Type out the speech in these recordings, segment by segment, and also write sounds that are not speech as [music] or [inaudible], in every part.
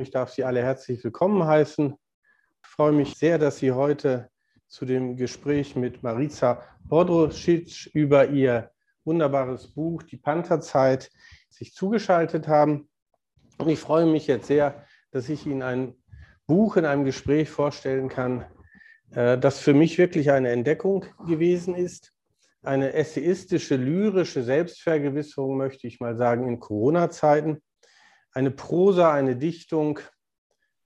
Ich darf Sie alle herzlich willkommen heißen. Ich freue mich sehr, dass Sie heute zu dem Gespräch mit Marica Bodrosic über ihr wunderbares Buch Die Pantherzeit sich zugeschaltet haben. Und ich freue mich jetzt sehr, dass ich Ihnen ein Buch in einem Gespräch vorstellen kann, äh, das für mich wirklich eine Entdeckung gewesen ist. Eine essayistische, lyrische Selbstvergewisserung, möchte ich mal sagen, in Corona-Zeiten. Eine Prosa, eine Dichtung,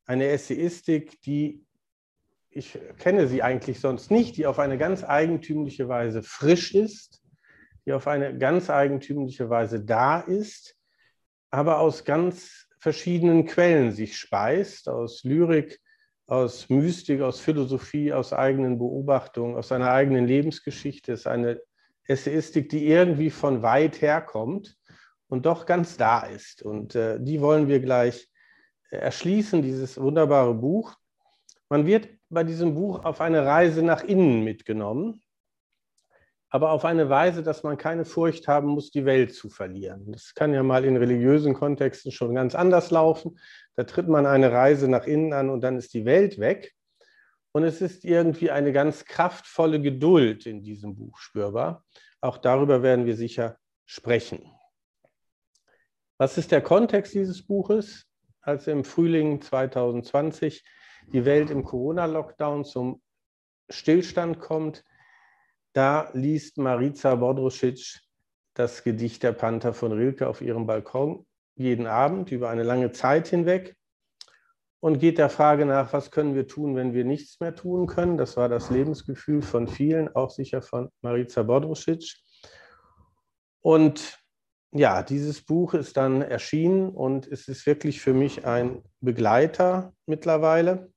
eine Essayistik, die ich kenne sie eigentlich sonst nicht, die auf eine ganz eigentümliche Weise frisch ist, die auf eine ganz eigentümliche Weise da ist, aber aus ganz verschiedenen Quellen sich speist, aus Lyrik, aus Mystik, aus Philosophie, aus eigenen Beobachtungen, aus seiner eigenen Lebensgeschichte. Es ist eine Essayistik, die irgendwie von weit herkommt und doch ganz da ist. Und äh, die wollen wir gleich erschließen, dieses wunderbare Buch. Man wird bei diesem Buch auf eine Reise nach innen mitgenommen, aber auf eine Weise, dass man keine Furcht haben muss, die Welt zu verlieren. Das kann ja mal in religiösen Kontexten schon ganz anders laufen. Da tritt man eine Reise nach innen an und dann ist die Welt weg. Und es ist irgendwie eine ganz kraftvolle Geduld in diesem Buch spürbar. Auch darüber werden wir sicher sprechen. Was ist der Kontext dieses Buches? Als im Frühling 2020 die Welt im Corona-Lockdown zum Stillstand kommt, da liest Marica Bodrosic das Gedicht Der Panther von Rilke auf ihrem Balkon jeden Abend über eine lange Zeit hinweg und geht der Frage nach, was können wir tun, wenn wir nichts mehr tun können. Das war das Lebensgefühl von vielen, auch sicher von Marica Bodrosic. Und ja, dieses Buch ist dann erschienen und es ist wirklich für mich ein Begleiter mittlerweile.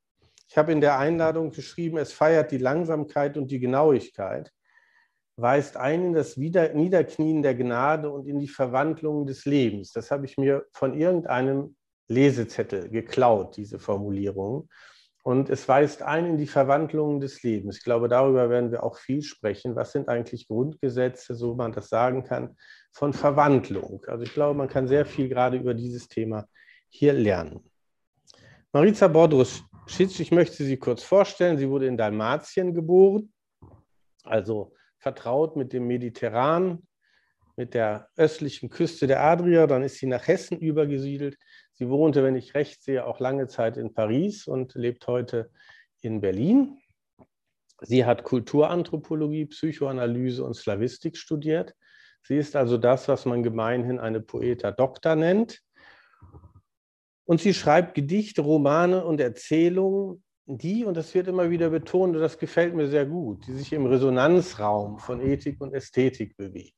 Ich habe in der Einladung geschrieben, es feiert die Langsamkeit und die Genauigkeit, weist ein in das Niederknien der Gnade und in die Verwandlung des Lebens. Das habe ich mir von irgendeinem Lesezettel geklaut, diese Formulierung. Und es weist ein in die Verwandlung des Lebens. Ich glaube, darüber werden wir auch viel sprechen. Was sind eigentlich Grundgesetze, so man das sagen kann, von Verwandlung? Also ich glaube, man kann sehr viel gerade über dieses Thema hier lernen. Marica Bordrus Schitz, ich möchte Sie kurz vorstellen. Sie wurde in Dalmatien geboren, also vertraut mit dem Mediterran, mit der östlichen Küste der Adria. Dann ist sie nach Hessen übergesiedelt. Sie wohnte, wenn ich recht sehe, auch lange Zeit in Paris und lebt heute in Berlin. Sie hat Kulturanthropologie, Psychoanalyse und Slavistik studiert. Sie ist also das, was man gemeinhin eine Poeta Doktor nennt. Und sie schreibt Gedichte, Romane und Erzählungen, die, und das wird immer wieder betont, und das gefällt mir sehr gut, die sich im Resonanzraum von Ethik und Ästhetik bewegen.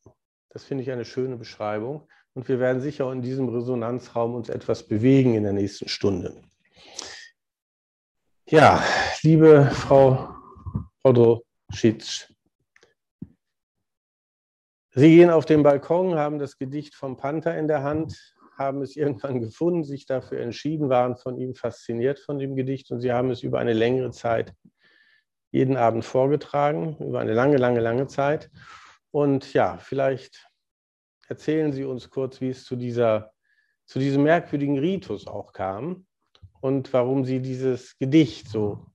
Das finde ich eine schöne Beschreibung. Und wir werden sicher in diesem Resonanzraum uns etwas bewegen in der nächsten Stunde. Ja, liebe Frau Rodroschitsch, Sie gehen auf den Balkon, haben das Gedicht vom Panther in der Hand, haben es irgendwann gefunden, sich dafür entschieden, waren von ihm fasziniert von dem Gedicht und sie haben es über eine längere Zeit jeden Abend vorgetragen, über eine lange, lange, lange Zeit. Und ja, vielleicht erzählen Sie uns kurz, wie es zu, dieser, zu diesem merkwürdigen Ritus auch kam und warum Sie dieses Gedicht so,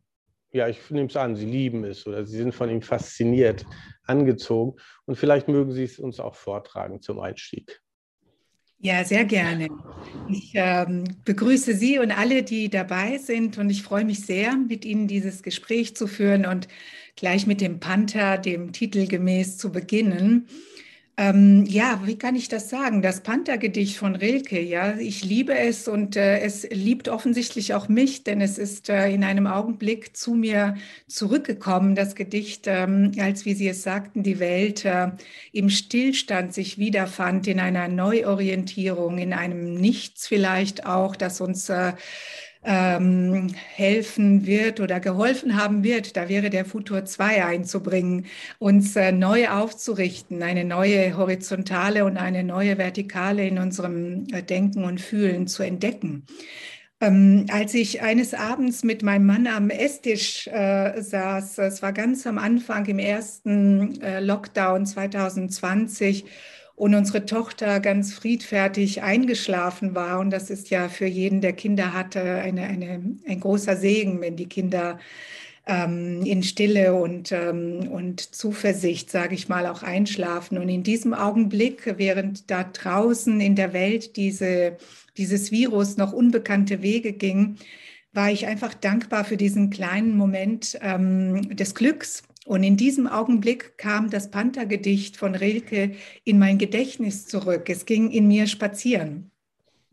ja, ich nehme es an, Sie lieben es oder Sie sind von ihm fasziniert, angezogen. Und vielleicht mögen Sie es uns auch vortragen zum Einstieg. Ja, sehr gerne. Ich ähm, begrüße Sie und alle, die dabei sind und ich freue mich sehr, mit Ihnen dieses Gespräch zu führen und gleich mit dem Panther, dem Titel gemäß, zu beginnen. Ähm, ja, wie kann ich das sagen? Das Panther-Gedicht von Rilke, ja, ich liebe es und äh, es liebt offensichtlich auch mich, denn es ist äh, in einem Augenblick zu mir zurückgekommen, das Gedicht, ähm, als, wie Sie es sagten, die Welt äh, im Stillstand sich wiederfand, in einer Neuorientierung, in einem Nichts vielleicht auch, das uns äh, ähm, helfen wird oder geholfen haben wird, da wäre der Futur 2 einzubringen, uns äh, neu aufzurichten, eine neue horizontale und eine neue vertikale in unserem äh, Denken und Fühlen zu entdecken. Ähm, als ich eines Abends mit meinem Mann am Esstisch äh, saß, es war ganz am Anfang im ersten äh, Lockdown 2020, und unsere Tochter ganz friedfertig eingeschlafen war. Und das ist ja für jeden, der Kinder hatte, eine, eine, ein großer Segen, wenn die Kinder ähm, in Stille und, ähm, und Zuversicht, sage ich mal, auch einschlafen. Und in diesem Augenblick, während da draußen in der Welt diese, dieses Virus noch unbekannte Wege ging, war ich einfach dankbar für diesen kleinen Moment ähm, des Glücks. Und in diesem Augenblick kam das Panthergedicht von Rilke in mein Gedächtnis zurück. Es ging in mir spazieren.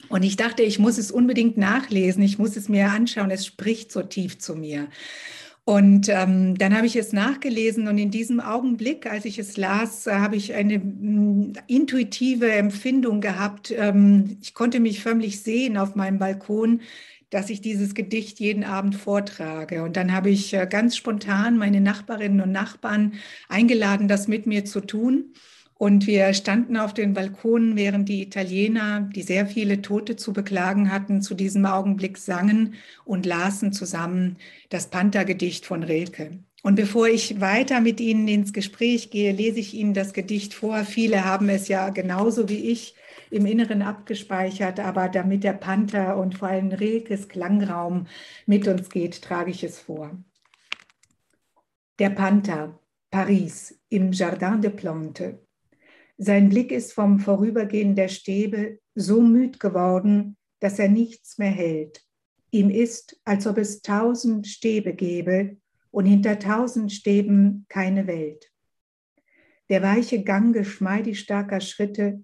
Und ich dachte, ich muss es unbedingt nachlesen, ich muss es mir anschauen, es spricht so tief zu mir. Und ähm, dann habe ich es nachgelesen und in diesem Augenblick, als ich es las, habe ich eine m, mm, intuitive Empfindung gehabt. Ähm, ich konnte mich förmlich sehen auf meinem Balkon, dass ich dieses Gedicht jeden Abend vortrage. Und dann habe ich äh, ganz spontan meine Nachbarinnen und Nachbarn eingeladen, das mit mir zu tun. Und wir standen auf den Balkonen, während die Italiener, die sehr viele Tote zu beklagen hatten, zu diesem Augenblick sangen und lasen zusammen das Panthergedicht von Rilke. Und bevor ich weiter mit Ihnen ins Gespräch gehe, lese ich Ihnen das Gedicht vor. Viele haben es ja genauso wie ich im Inneren abgespeichert, aber damit der Panther und vor allem Rilkes Klangraum mit uns geht, trage ich es vor. Der Panther, Paris, im Jardin de Plantes. Sein Blick ist vom Vorübergehen der Stäbe so müd geworden, dass er nichts mehr hält. Ihm ist, als ob es tausend Stäbe gäbe und hinter tausend Stäben keine Welt. Der weiche Gang geschmeidig starker Schritte,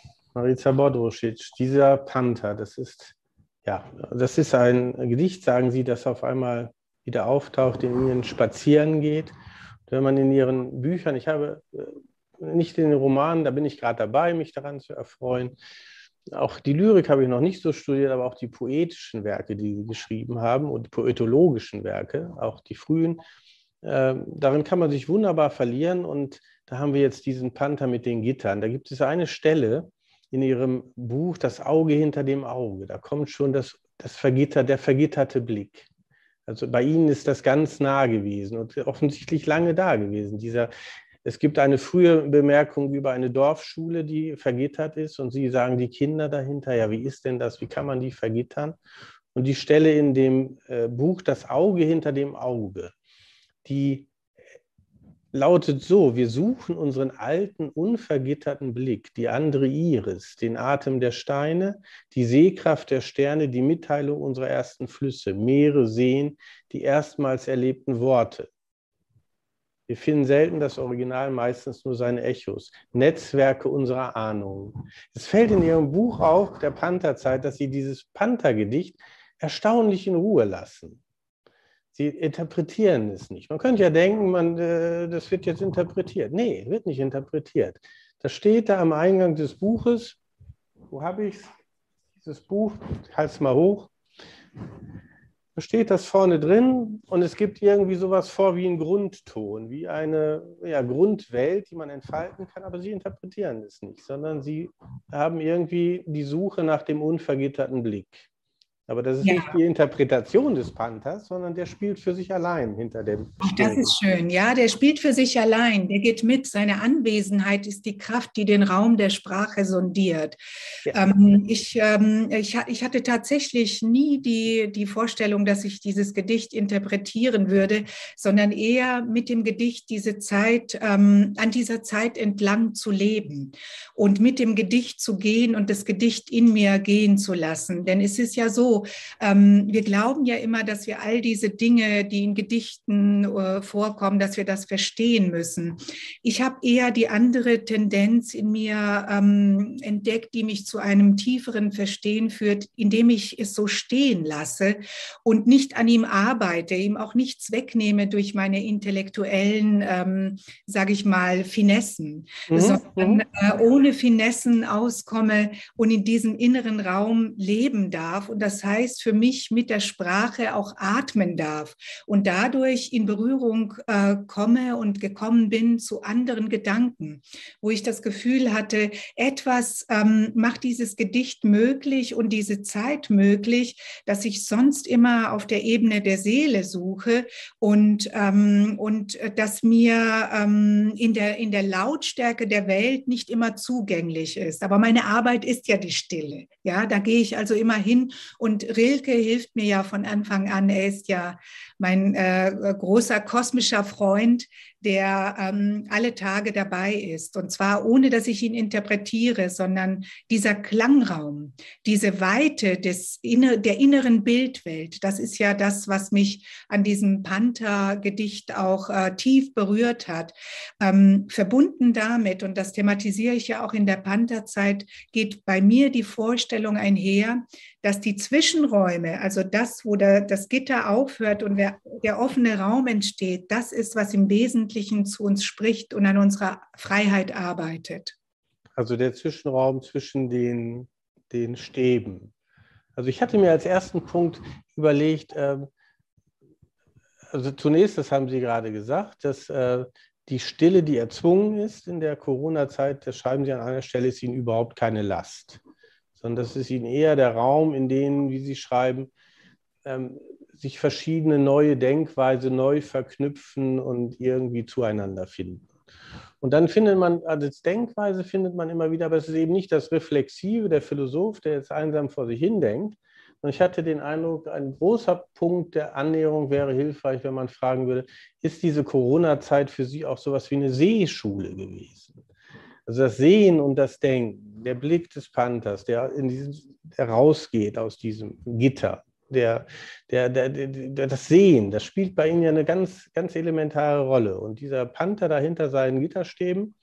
Marica Bodrusic, dieser Panther, das ist, ja, das ist ein Gedicht, sagen Sie, das auf einmal wieder auftaucht, in Ihnen spazieren geht. Wenn man in Ihren Büchern, ich habe äh, nicht in den Romanen, da bin ich gerade dabei, mich daran zu erfreuen. Auch die Lyrik habe ich noch nicht so studiert, aber auch die poetischen Werke, die sie geschrieben haben und die poetologischen Werke, auch die frühen, äh, darin kann man sich wunderbar verlieren. Und da haben wir jetzt diesen Panther mit den Gittern. Da gibt es eine Stelle in ihrem Buch, Das Auge hinter dem Auge. Da kommt schon das, das Vergitter, der vergitterte Blick. Also bei Ihnen ist das ganz nah gewesen und offensichtlich lange da gewesen, dieser es gibt eine frühe Bemerkung über eine Dorfschule, die vergittert ist und Sie sagen, die Kinder dahinter, ja, wie ist denn das, wie kann man die vergittern? Und die Stelle in dem äh, Buch Das Auge hinter dem Auge, die lautet so, wir suchen unseren alten, unvergitterten Blick, die andere Iris, den Atem der Steine, die Sehkraft der Sterne, die Mitteilung unserer ersten Flüsse, Meere, Seen, die erstmals erlebten Worte. Wir finden selten das Original, meistens nur seine Echos. Netzwerke unserer Ahnungen. Es fällt in Ihrem Buch auf, der Pantherzeit, dass Sie dieses Panthergedicht erstaunlich in Ruhe lassen. Sie interpretieren es nicht. Man könnte ja denken, man, äh, das wird jetzt interpretiert. Nee, wird nicht interpretiert. Das steht da am Eingang des Buches. Wo habe ich es? Dieses Buch, ich halte es mal hoch steht das vorne drin und es gibt irgendwie sowas vor wie ein Grundton, wie eine ja, Grundwelt, die man entfalten kann, aber sie interpretieren es nicht, sondern sie haben irgendwie die Suche nach dem unvergitterten Blick. Aber das ist ja. nicht die Interpretation des Panthers, sondern der spielt für sich allein hinter dem. Ach, das ist schön. Ja, der spielt für sich allein. Der geht mit. Seine Anwesenheit ist die Kraft, die den Raum der Sprache sondiert. Ja. Ähm, ich, ähm, ich, ich, hatte tatsächlich nie die, die Vorstellung, dass ich dieses Gedicht interpretieren würde, sondern eher mit dem Gedicht diese Zeit, ähm, an dieser Zeit entlang zu leben und mit dem Gedicht zu gehen und das Gedicht in mir gehen zu lassen. Denn es ist ja so, so, ähm, wir glauben ja immer, dass wir all diese Dinge, die in Gedichten äh, vorkommen, dass wir das verstehen müssen. Ich habe eher die andere Tendenz in mir ähm, entdeckt, die mich zu einem tieferen Verstehen führt, indem ich es so stehen lasse und nicht an ihm arbeite, ihm auch nichts wegnehme durch meine intellektuellen, ähm, sage ich mal, Finessen, mhm. sondern mhm. äh, ohne Finessen auskomme und in diesem inneren Raum leben darf. Und das heißt für mich mit der Sprache auch atmen darf und dadurch in Berührung äh, komme und gekommen bin zu anderen Gedanken, wo ich das Gefühl hatte, etwas ähm, macht dieses Gedicht möglich und diese Zeit möglich, dass ich sonst immer auf der Ebene der Seele suche und, ähm, und äh, dass mir ähm, in, der, in der Lautstärke der Welt nicht immer zugänglich ist. Aber meine Arbeit ist ja die Stille. Ja, da gehe ich also immer hin und Rilke hilft mir ja von Anfang an. Er ist ja mein äh, großer kosmischer Freund, der ähm, alle Tage dabei ist. Und zwar ohne, dass ich ihn interpretiere, sondern dieser Klangraum, diese Weite des inner, der inneren Bildwelt, das ist ja das, was mich an diesem Panther-Gedicht auch äh, tief berührt hat. Ähm, verbunden damit, und das thematisiere ich ja auch in der Panther-Zeit, geht bei mir die Vorstellung einher, dass die Zwischenräume, also das, wo der, das Gitter aufhört und der, der offene Raum entsteht, das ist, was im Wesentlichen zu uns spricht und an unserer Freiheit arbeitet. Also der Zwischenraum zwischen den, den Stäben. Also ich hatte mir als ersten Punkt überlegt, äh, also zunächst, das haben Sie gerade gesagt, dass äh, die Stille, die erzwungen ist in der Corona-Zeit, das schreiben Sie an einer Stelle, ist Ihnen überhaupt keine Last sondern das ist ihnen eher der Raum, in dem, wie Sie schreiben, ähm, sich verschiedene neue Denkweise neu verknüpfen und irgendwie zueinander finden. Und dann findet man, also als Denkweise findet man immer wieder, aber es ist eben nicht das Reflexive, der Philosoph, der jetzt einsam vor sich hin denkt. Und ich hatte den Eindruck, ein großer Punkt der Annäherung wäre hilfreich, wenn man fragen würde, ist diese Corona-Zeit für Sie auch sowas wie eine Seeschule gewesen? Also das Sehen und das Denken, der Blick des Panthers, der, in diesen, der rausgeht aus diesem Gitter, der, der, der, der, das Sehen, das spielt bei Ihnen ja eine ganz, ganz elementare Rolle. Und dieser Panther dahinter seinen Gitterstäben,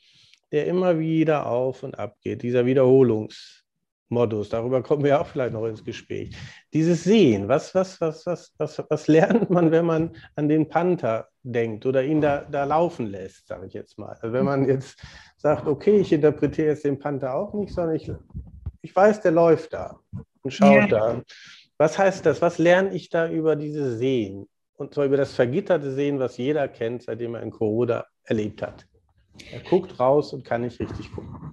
der immer wieder auf und ab geht, dieser Wiederholungsmodus, darüber kommen wir auch vielleicht noch ins Gespräch. Dieses Sehen, was, was, was, was, was, was lernt man, wenn man an den Panther denkt oder ihn da, da laufen lässt, sage ich jetzt mal. Also wenn man jetzt sagt, okay, ich interpretiere jetzt den Panther auch nicht, sondern ich, ich weiß, der läuft da und schaut ja. da. Was heißt das? Was lerne ich da über diese Sehen? Und zwar über das vergitterte Sehen, was jeder kennt, seitdem er in Corona erlebt hat. Er guckt raus und kann nicht richtig gucken.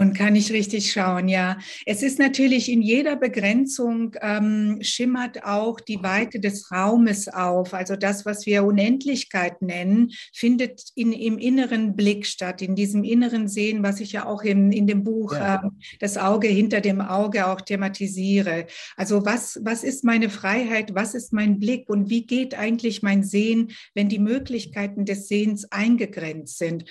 Und kann ich richtig schauen, ja. Es ist natürlich in jeder Begrenzung ähm, schimmert auch die Weite des Raumes auf. Also das, was wir Unendlichkeit nennen, findet in, im inneren Blick statt, in diesem inneren Sehen, was ich ja auch in, in dem Buch ja. äh, Das Auge hinter dem Auge auch thematisiere. Also was, was ist meine Freiheit, was ist mein Blick und wie geht eigentlich mein Sehen, wenn die Möglichkeiten des Sehens eingegrenzt sind?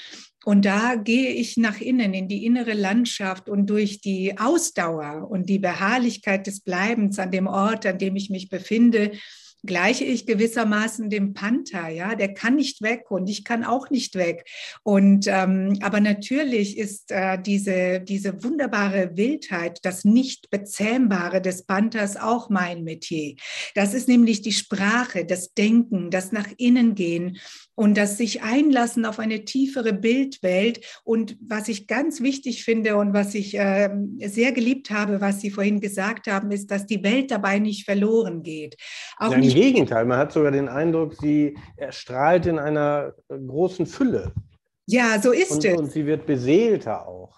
Und da gehe ich nach innen, in die innere Landschaft und durch die Ausdauer und die Beharrlichkeit des Bleibens an dem Ort, an dem ich mich befinde, gleiche ich gewissermaßen dem Panther, ja, der kann nicht weg und ich kann auch nicht weg. Und ähm, aber natürlich ist äh, diese, diese wunderbare Wildheit, das nicht bezähmbare des Panthers auch mein Metier. Das ist nämlich die Sprache, das Denken, das nach innen gehen und das sich einlassen auf eine tiefere Bildwelt. Und was ich ganz wichtig finde und was ich äh, sehr geliebt habe, was Sie vorhin gesagt haben, ist, dass die Welt dabei nicht verloren geht. Auch ja, Im Gegenteil, man hat sogar den Eindruck, sie erstrahlt in einer großen Fülle. Ja, so ist und, es. Und sie wird beseelter auch.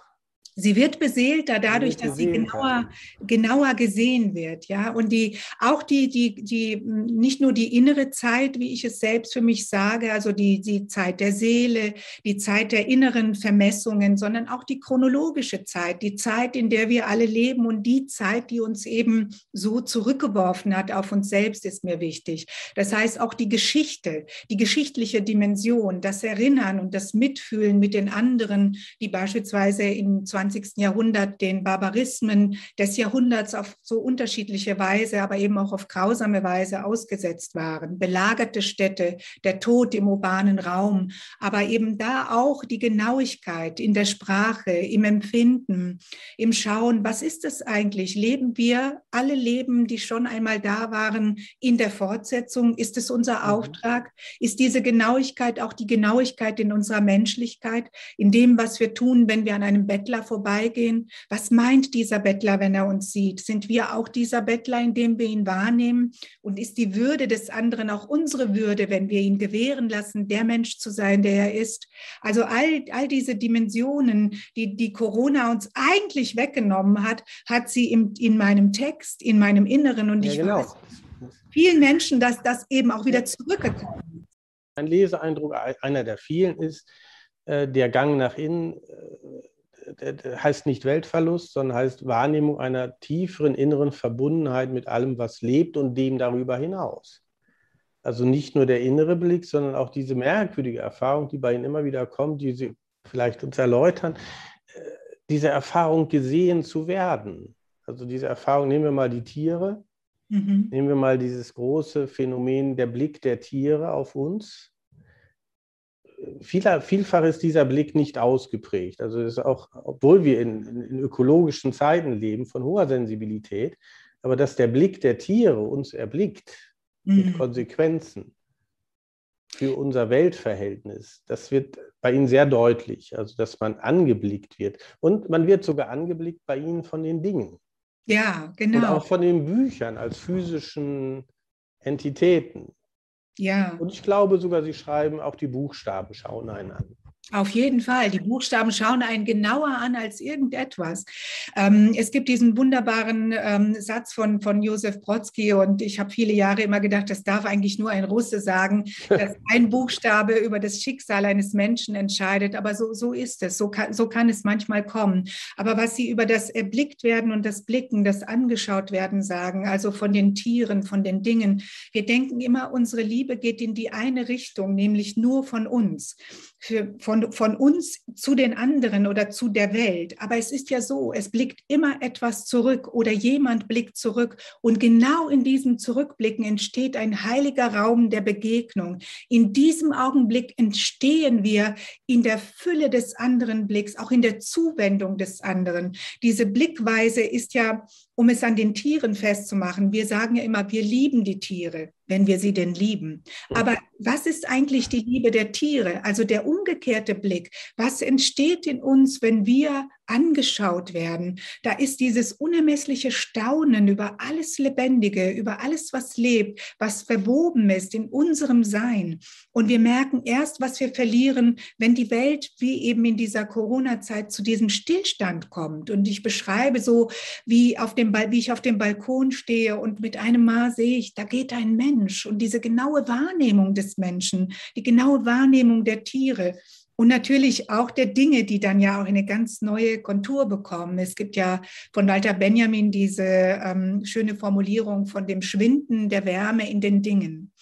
Sie wird beseelter dadurch, dass sie genauer, genauer gesehen wird, ja. Und die, auch die, die, die, nicht nur die innere Zeit, wie ich es selbst für mich sage, also die, die Zeit der Seele, die Zeit der inneren Vermessungen, sondern auch die chronologische Zeit, die Zeit, in der wir alle leben und die Zeit, die uns eben so zurückgeworfen hat auf uns selbst, ist mir wichtig. Das heißt, auch die Geschichte, die geschichtliche Dimension, das Erinnern und das Mitfühlen mit den anderen, die beispielsweise in 20. Jahrhundert den Barbarismen des Jahrhunderts auf so unterschiedliche Weise, aber eben auch auf grausame Weise ausgesetzt waren. Belagerte Städte, der Tod im urbanen Raum, aber eben da auch die Genauigkeit in der Sprache, im Empfinden, im Schauen, was ist es eigentlich? Leben wir alle Leben, die schon einmal da waren, in der Fortsetzung? Ist es unser mhm. Auftrag? Ist diese Genauigkeit auch die Genauigkeit in unserer Menschlichkeit, in dem, was wir tun, wenn wir an einem Bettler vorbeigehen? Was meint dieser Bettler, wenn er uns sieht? Sind wir auch dieser Bettler, indem wir ihn wahrnehmen? Und ist die Würde des anderen auch unsere Würde, wenn wir ihn gewähren lassen, der Mensch zu sein, der er ist? Also all, all diese Dimensionen, die, die Corona uns eigentlich weggenommen hat, hat sie im, in meinem Text, in meinem Inneren und ja, ich genau. weiß vielen Menschen, dass das eben auch wieder zurückgekommen ist. Ein Leseeindruck, einer der vielen ist, äh, der Gang nach innen äh, heißt nicht Weltverlust, sondern heißt Wahrnehmung einer tieferen inneren Verbundenheit mit allem, was lebt und dem darüber hinaus. Also nicht nur der innere Blick, sondern auch diese merkwürdige Erfahrung, die bei Ihnen immer wieder kommt, die Sie vielleicht uns erläutern, äh, diese Erfahrung gesehen zu werden. Also diese Erfahrung, nehmen wir mal die Tiere, Mhm. Nehmen wir mal dieses große Phänomen, der Blick der Tiere auf uns. Vieler, vielfach ist dieser Blick nicht ausgeprägt. Also ist auch, obwohl wir in, in, ökologischen Zeiten leben, von hoher Sensibilität, aber dass der Blick der Tiere uns erblickt mhm. mit Konsequenzen für unser Weltverhältnis, das wird bei ihnen sehr deutlich. Also dass man angeblickt wird. Und man wird sogar angeblickt bei ihnen von den Dingen. Ja, genau. Und auch von den Büchern als physischen Entitäten. Ja. Und ich glaube sogar, sie schreiben auch die Buchstaben schauen einen an. Auf jeden Fall. Die Buchstaben schauen einen genauer an als irgendetwas. Ähm, es gibt diesen wunderbaren ähm, Satz von, von Josef Brodsky und ich habe viele Jahre immer gedacht, das darf eigentlich nur ein Russe sagen, [laughs] dass ein Buchstabe über das Schicksal eines Menschen entscheidet. Aber so, so ist es. So kann, so kann es manchmal kommen. Aber was Sie über das Erblickt werden und das Blicken, das Angeschaut werden sagen, also von den Tieren, von den Dingen, wir denken immer, unsere Liebe geht in die eine Richtung, nämlich nur von uns. Für, von von, uns zu den anderen oder zu der Welt. Aber es ist ja so, es blickt immer etwas zurück oder jemand blickt zurück. Und genau in diesem Zurückblicken entsteht ein heiliger Raum der Begegnung. In diesem Augenblick entstehen wir in der Fülle des anderen Blicks, auch in der Zuwendung des anderen. Diese Blickweise ist ja um es an den Tieren festzumachen, wir sagen ja immer, wir lieben die Tiere, wenn wir sie denn lieben. Aber was ist eigentlich die Liebe der Tiere? Also der umgekehrte Blick. Was entsteht in uns, wenn wir angeschaut werden. Da ist dieses unermessliche Staunen über alles Lebendige, über alles, was lebt, was verwoben ist in unserem Sein. Und wir merken erst, was wir verlieren, wenn die Welt wie eben in dieser Corona-Zeit zu diesem Stillstand kommt. Und ich beschreibe so, wie, auf dem, wie ich auf dem Balkon stehe und mit einem Mal sehe ich, da geht ein Mensch. Und diese genaue Wahrnehmung des Menschen, die genaue Wahrnehmung der Tiere, und natürlich auch der Dinge, die dann ja auch eine ganz neue Kontur bekommen. Es gibt ja von Walter Benjamin diese ähm, schöne Formulierung von dem Schwinden der Wärme in den Dingen.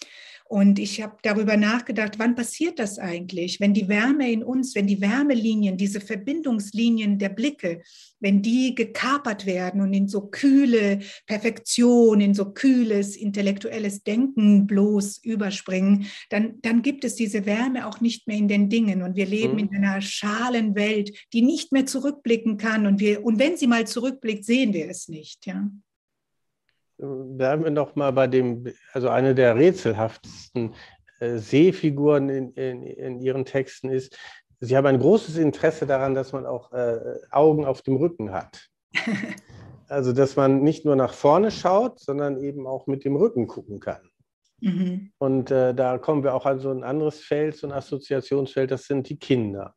Und ich habe darüber nachgedacht, wann passiert das eigentlich, wenn die Wärme in uns, wenn die Wärmelinien, diese Verbindungslinien der Blicke, wenn die gekapert werden und in so kühle Perfektion, in so kühles intellektuelles Denken bloß überspringen, dann, dann gibt es diese Wärme auch nicht mehr in den Dingen. Und wir leben mhm. in einer schalen Welt, die nicht mehr zurückblicken kann. Und, wir, und wenn sie mal zurückblickt, sehen wir es nicht. Ja bleiben wir noch mal bei dem, also eine der rätselhaftesten äh, Sehfiguren in, in, in, Ihren Texten ist, Sie haben ein großes Interesse daran, dass man auch äh, Augen auf dem Rücken hat. [laughs] Also, dass man nicht nur nach vorne schaut, sondern eben auch mit dem Rücken gucken kann. Mhm. Und äh, da kommen wir auch an so ein anderes Feld, so ein Assoziationsfeld, das sind die Kinder.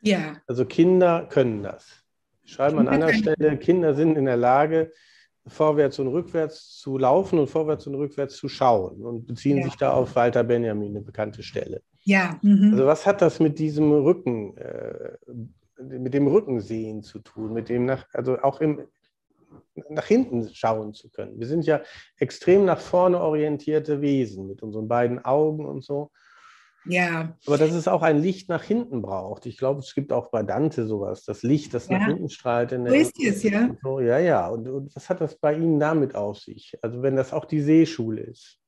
Ja. Also Kinder können das. Ich schreibe an einer Stelle, Kinder sind in der Lage, vorwärts und rückwärts zu laufen und vorwärts und rückwärts zu schauen und beziehen ja. sich da auf Walter Benjamin, eine bekannte Stelle. Ja. Mhm. Also was hat das mit diesem Rücken, äh, mit dem Rückensehen zu tun, mit dem nach, also auch im, nach hinten schauen zu können. Wir sind ja extrem nach vorne orientierte Wesen mit unseren beiden Augen und so. Ja. Aber dass es auch ein Licht nach hinten braucht. Ich glaube, es gibt auch bei Dante sowas, das Licht, das ja. nach hinten strahlt. In der so ist es, ja. So, ja, ja. Und, und was hat das bei Ihnen damit auf sich? Also wenn das auch die Seeschule ist.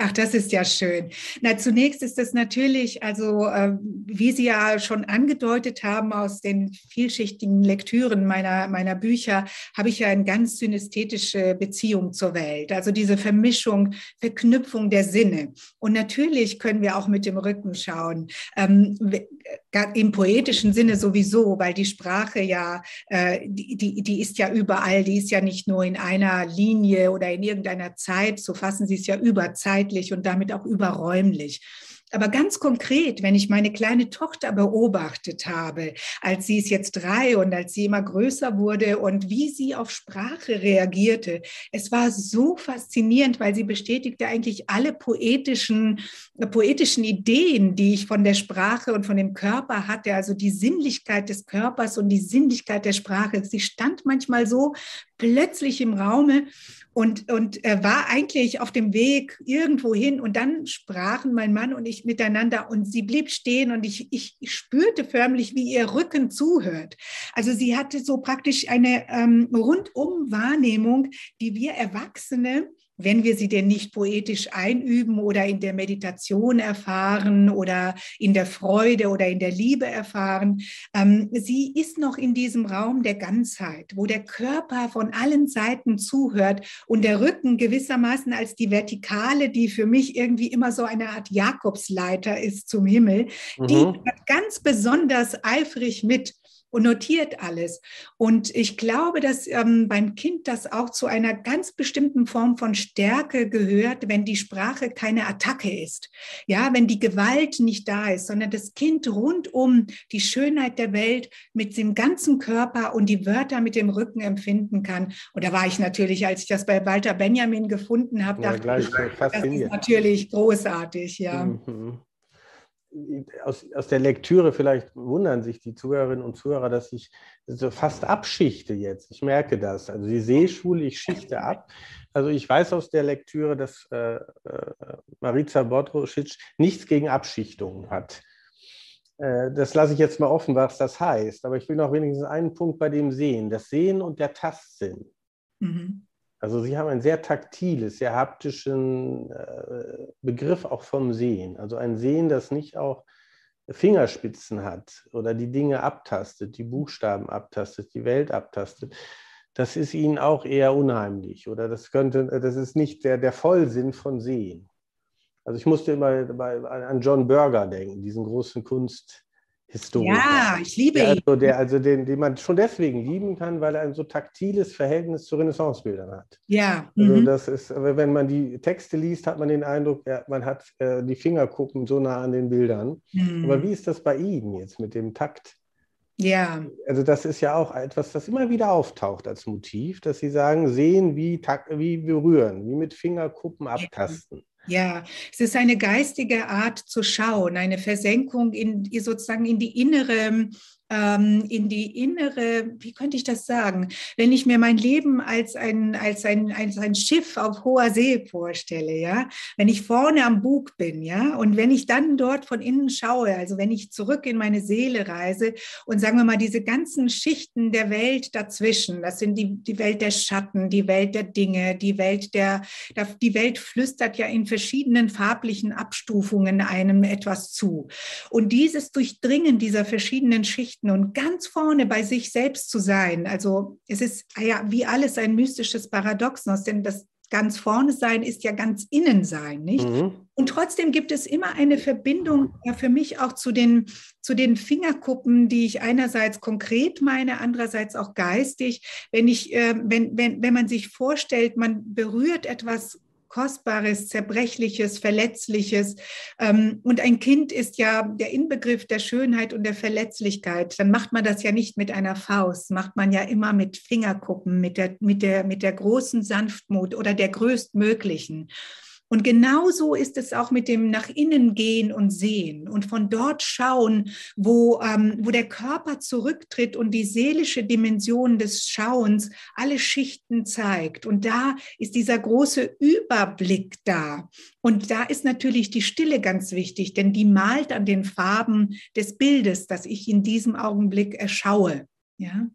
Ach, das ist ja schön. Na, zunächst ist es natürlich, also äh, wie Sie ja schon angedeutet haben aus den vielschichtigen Lektüren meiner, meiner Bücher, habe ich ja eine ganz synästhetische Beziehung zur Welt. Also diese Vermischung, Verknüpfung der Sinne. Und natürlich können wir auch mit dem Rücken schauen. Ähm, im poetischen Sinne sowieso, weil die Sprache ja, äh, die, die, die ist ja überall, die ist ja nicht nur in einer Linie oder in irgendeiner Zeit, so fassen Sie es ja über Zeit zeitlich und damit auch überräumlich. Aber ganz konkret, wenn ich meine kleine Tochter beobachtet habe, als sie ist jetzt drei und als sie immer größer wurde und wie sie auf Sprache reagierte, es war so faszinierend, weil sie bestätigte eigentlich alle poetischen, poetischen Ideen, die ich von der Sprache und von dem Körper hatte, also die Sinnlichkeit des Körpers und die Sinnlichkeit der Sprache. Sie stand manchmal so plötzlich im Raume und, und er war eigentlich auf dem Weg irgendwo hin und dann sprachen mein Mann und ich miteinander und sie blieb stehen und ich, ich spürte förmlich, wie ihr Rücken zuhört. Also sie hatte so praktisch eine ähm, rundum Wahrnehmung, die wir Erwachsene wenn wir sie denn nicht poetisch einüben oder in der Meditation erfahren oder in der Freude oder in der Liebe erfahren. Ähm, sie ist noch in diesem Raum der Ganzheit, wo der Körper von allen Seiten zuhört und der Rücken gewissermaßen als die Vertikale, die für mich irgendwie immer so eine Art Jakobsleiter ist zum Himmel, mhm. die ganz besonders eifrig mit und notiert alles. Und ich glaube, dass ähm, beim Kind das auch zu einer ganz bestimmten Form von Stärke gehört, wenn die Sprache keine Attacke ist. Ja, wenn die Gewalt nicht da ist, sondern das Kind rund um die Schönheit der Welt mit dem ganzen Körper und die Wörter mit dem Rücken empfinden kann. Und da war ich natürlich, als ich das bei Walter Benjamin gefunden habe, ja, dachte ich, das ist natürlich großartig, ja. Mhm aus, aus der Lektüre vielleicht wundern sich die Zuhörerinnen und Zuhörer, dass ich so fast abschichte jetzt. Ich merke das. Also die Seeschule, ich schichte ab. Also ich weiß aus der Lektüre, dass äh, äh, Marica Bodrosic nichts gegen Abschichtungen hat. Äh, das lasse ich jetzt mal offen, was das heißt. Aber ich will noch wenigstens einen Punkt bei dem Sehen. Das Sehen und der Tastsinn. Mhm. Also Sie haben ein sehr taktiles, sehr haptischen äh, Begriff auch vom Sehen. Also ein Sehen, das nicht auch Fingerspitzen hat oder die Dinge abtastet, die Buchstaben abtastet, die Welt abtastet. Das ist Ihnen auch eher unheimlich oder das könnte, das ist nicht der, der Vollsinn von Sehen. Also ich musste immer bei, an John Berger denken, diesen großen Kunst, Historiker. Ja, ich liebe ihn. Also, der, also den, den man schon deswegen lieben kann, weil er ein so taktiles Verhältnis zu Renaissancebildern hat. Ja. Also mhm. das ist, wenn man die Texte liest, hat man den Eindruck, ja, man hat äh, die Fingerkuppen so nah an den Bildern. Mhm. Aber wie ist das bei Ihnen jetzt mit dem Takt? Ja. Also das ist ja auch etwas, das immer wieder auftaucht als Motiv, dass Sie sagen, sehen wie, wie berühren, wie mit Fingerkuppen abtasten. Ja, es ist eine geistige Art zu schauen, eine Versenkung in sozusagen in die innere ähm, in die innere, wie könnte ich das sagen, wenn ich mir mein Leben als ein, als ein, als ein Schiff auf hoher See vorstelle, ja, wenn ich vorne am Bug bin, ja, und wenn ich dann dort von innen schaue, also wenn ich zurück in meine Seele reise und sagen wir mal diese ganzen Schichten der Welt dazwischen, das sind die, die Welt der Schatten, die Welt der Dinge, die Welt der, die Welt flüstert ja in verschiedenen farblichen Abstufungen einem etwas zu. Und dieses Durchdringen dieser verschiedenen Schichten richten und ganz vorne bei sich selbst zu sein. Also es ist ja wie alles ein mystisches Paradoxon, denn das ganz vorne sein ist ja ganz innen sein, nicht? Mhm. Und trotzdem gibt es immer eine Verbindung ja, für mich auch zu den, zu den Fingerkuppen, die ich einerseits konkret meine, andererseits auch geistig. Wenn ich, äh, wenn, wenn, wenn man sich vorstellt, man berührt etwas Kostbares, Zerbrechliches, Verletzliches. Ähm, und ein Kind ist ja der Inbegriff der Schönheit und der Verletzlichkeit. Dann macht man das ja nicht mit einer Faust, macht man ja immer mit Fingerkuppen, mit der, mit der, mit der großen Sanftmut oder der größtmöglichen. Und genauso ist es auch mit dem nach innen gehen und sehen und von dort schauen, wo, ähm, wo der Körper zurücktritt und die seelische Dimension des Schauens alle Schichten zeigt. Und da ist dieser große Überblick da. Und da ist natürlich die Stille ganz wichtig, denn die malt an den Farben des Bildes, das ich in diesem Augenblick erschaue. Ja.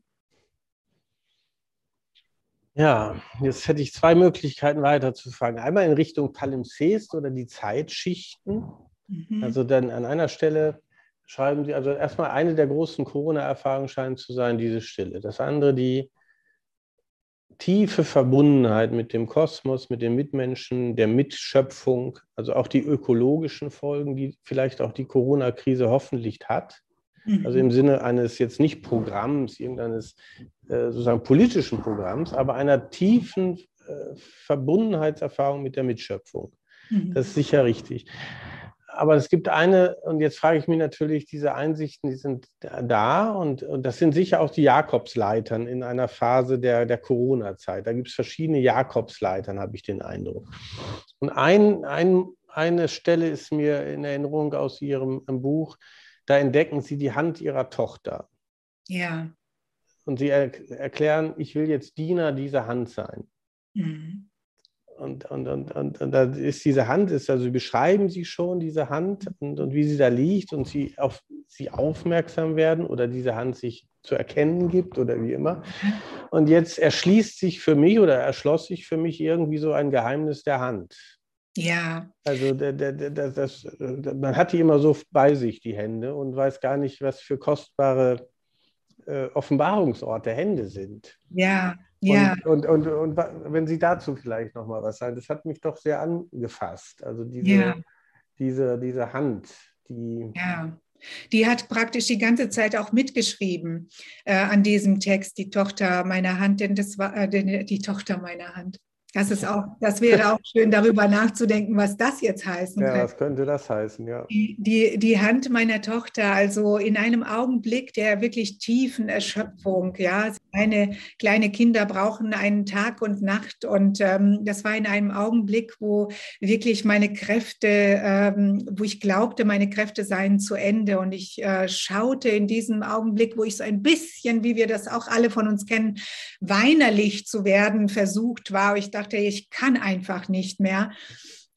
Ja, jetzt hätte ich zwei Möglichkeiten weiterzufangen. Einmal in Richtung Palimpsest oder die Zeitschichten. Mhm. Also dann an einer Stelle schreiben Sie, also erstmal eine der großen Corona-Erfahrungen scheint zu sein, diese Stille. Das andere, die tiefe Verbundenheit mit dem Kosmos, mit den Mitmenschen, der Mitschöpfung, also auch die ökologischen Folgen, die vielleicht auch die Corona-Krise hoffentlich hat. Also im mhm. Sinne eines jetzt nicht Programms, irgendeines äh, sozusagen politischen Programms, aber einer tiefen äh, Verbundenheitserfahrung mit der Mitschöpfung. Mhm. Das ist sicher richtig. Aber es gibt eine, und jetzt frage ich mich natürlich, diese Einsichten, die sind da und, und das sind sicher auch die Jakobsleitern in einer Phase der, der Corona-Zeit. Da gibt es verschiedene Jakobsleitern, habe ich den Eindruck. Und ein, ein, eine Stelle ist mir in Erinnerung aus Ihrem Buch, da entdecken sie die Hand ihrer Tochter. Ja. Und sie er erklären, ich will jetzt Diener dieser Hand sein. Mhm. Und, und, und, und, und da ist diese Hand, ist, also beschreiben sie schon diese Hand und, und wie sie da liegt und sie auf sie aufmerksam werden oder diese Hand sich zu erkennen gibt oder wie immer. Und jetzt erschließt sich für mich oder erschloss sich für mich irgendwie so ein Geheimnis der Hand. Ja. Also der, der, der, das, man hat die immer so bei sich, die Hände, und weiß gar nicht, was für kostbare äh, Offenbarungsorte Hände sind. Ja, ja. Und, und, und, und, wenn Sie dazu vielleicht noch mal was sagen, das hat mich doch sehr angefasst. Also diese, ja. diese, diese Hand, die. Ja. Die hat praktisch die ganze Zeit auch mitgeschrieben äh, an diesem Text, die Tochter meiner Hand, denn das war äh, die Tochter meiner Hand. Das ist auch, das wäre auch schön, darüber nachzudenken, was das jetzt heißen ja, könnte. Ja, was könnte das heißen, ja. Die, die, die, Hand meiner Tochter, also in einem Augenblick der wirklich tiefen Erschöpfung, ja. Meine kleine Kinder brauchen einen Tag und Nacht und ähm, das war in einem Augenblick, wo wirklich meine Kräfte, ähm, wo ich glaubte, meine Kräfte seien zu Ende und ich äh, schaute in diesem Augenblick, wo ich so ein bisschen, wie wir das auch alle von uns kennen, weinerlich zu werden versucht war. Ich dachte, dachte, ich kann einfach nicht mehr.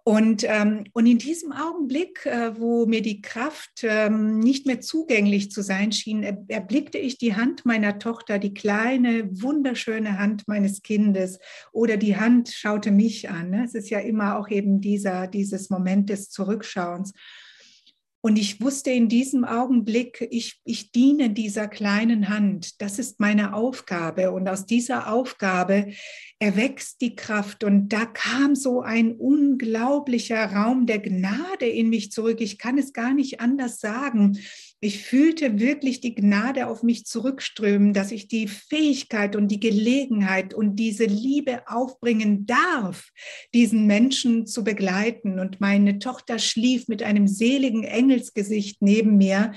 Und, ähm, und in diesem Augenblick, äh, wo mir die Kraft ähm, nicht mehr zugänglich zu sein schien, er, erblickte ich die Hand meiner Tochter, die kleine, wunderschöne Hand meines Kindes oder die Hand schaute mich an. Ne? Es ist ja immer auch eben dieser, dieses Moment des Zurückschauens. Und ich wusste in diesem Augenblick, ich, ich diene dieser kleinen Hand. Das ist meine Aufgabe. Und aus dieser Aufgabe erwächst die Kraft. Und da kam so ein unglaublicher Raum der Gnade in mich zurück. Ich kann es gar nicht anders sagen. Ich fühlte wirklich die Gnade auf mich zurückströmen, dass ich die Fähigkeit und die Gelegenheit und diese Liebe aufbringen darf, diesen Menschen zu begleiten. Und meine Tochter schlief mit einem seligen Engelsgesicht neben mir.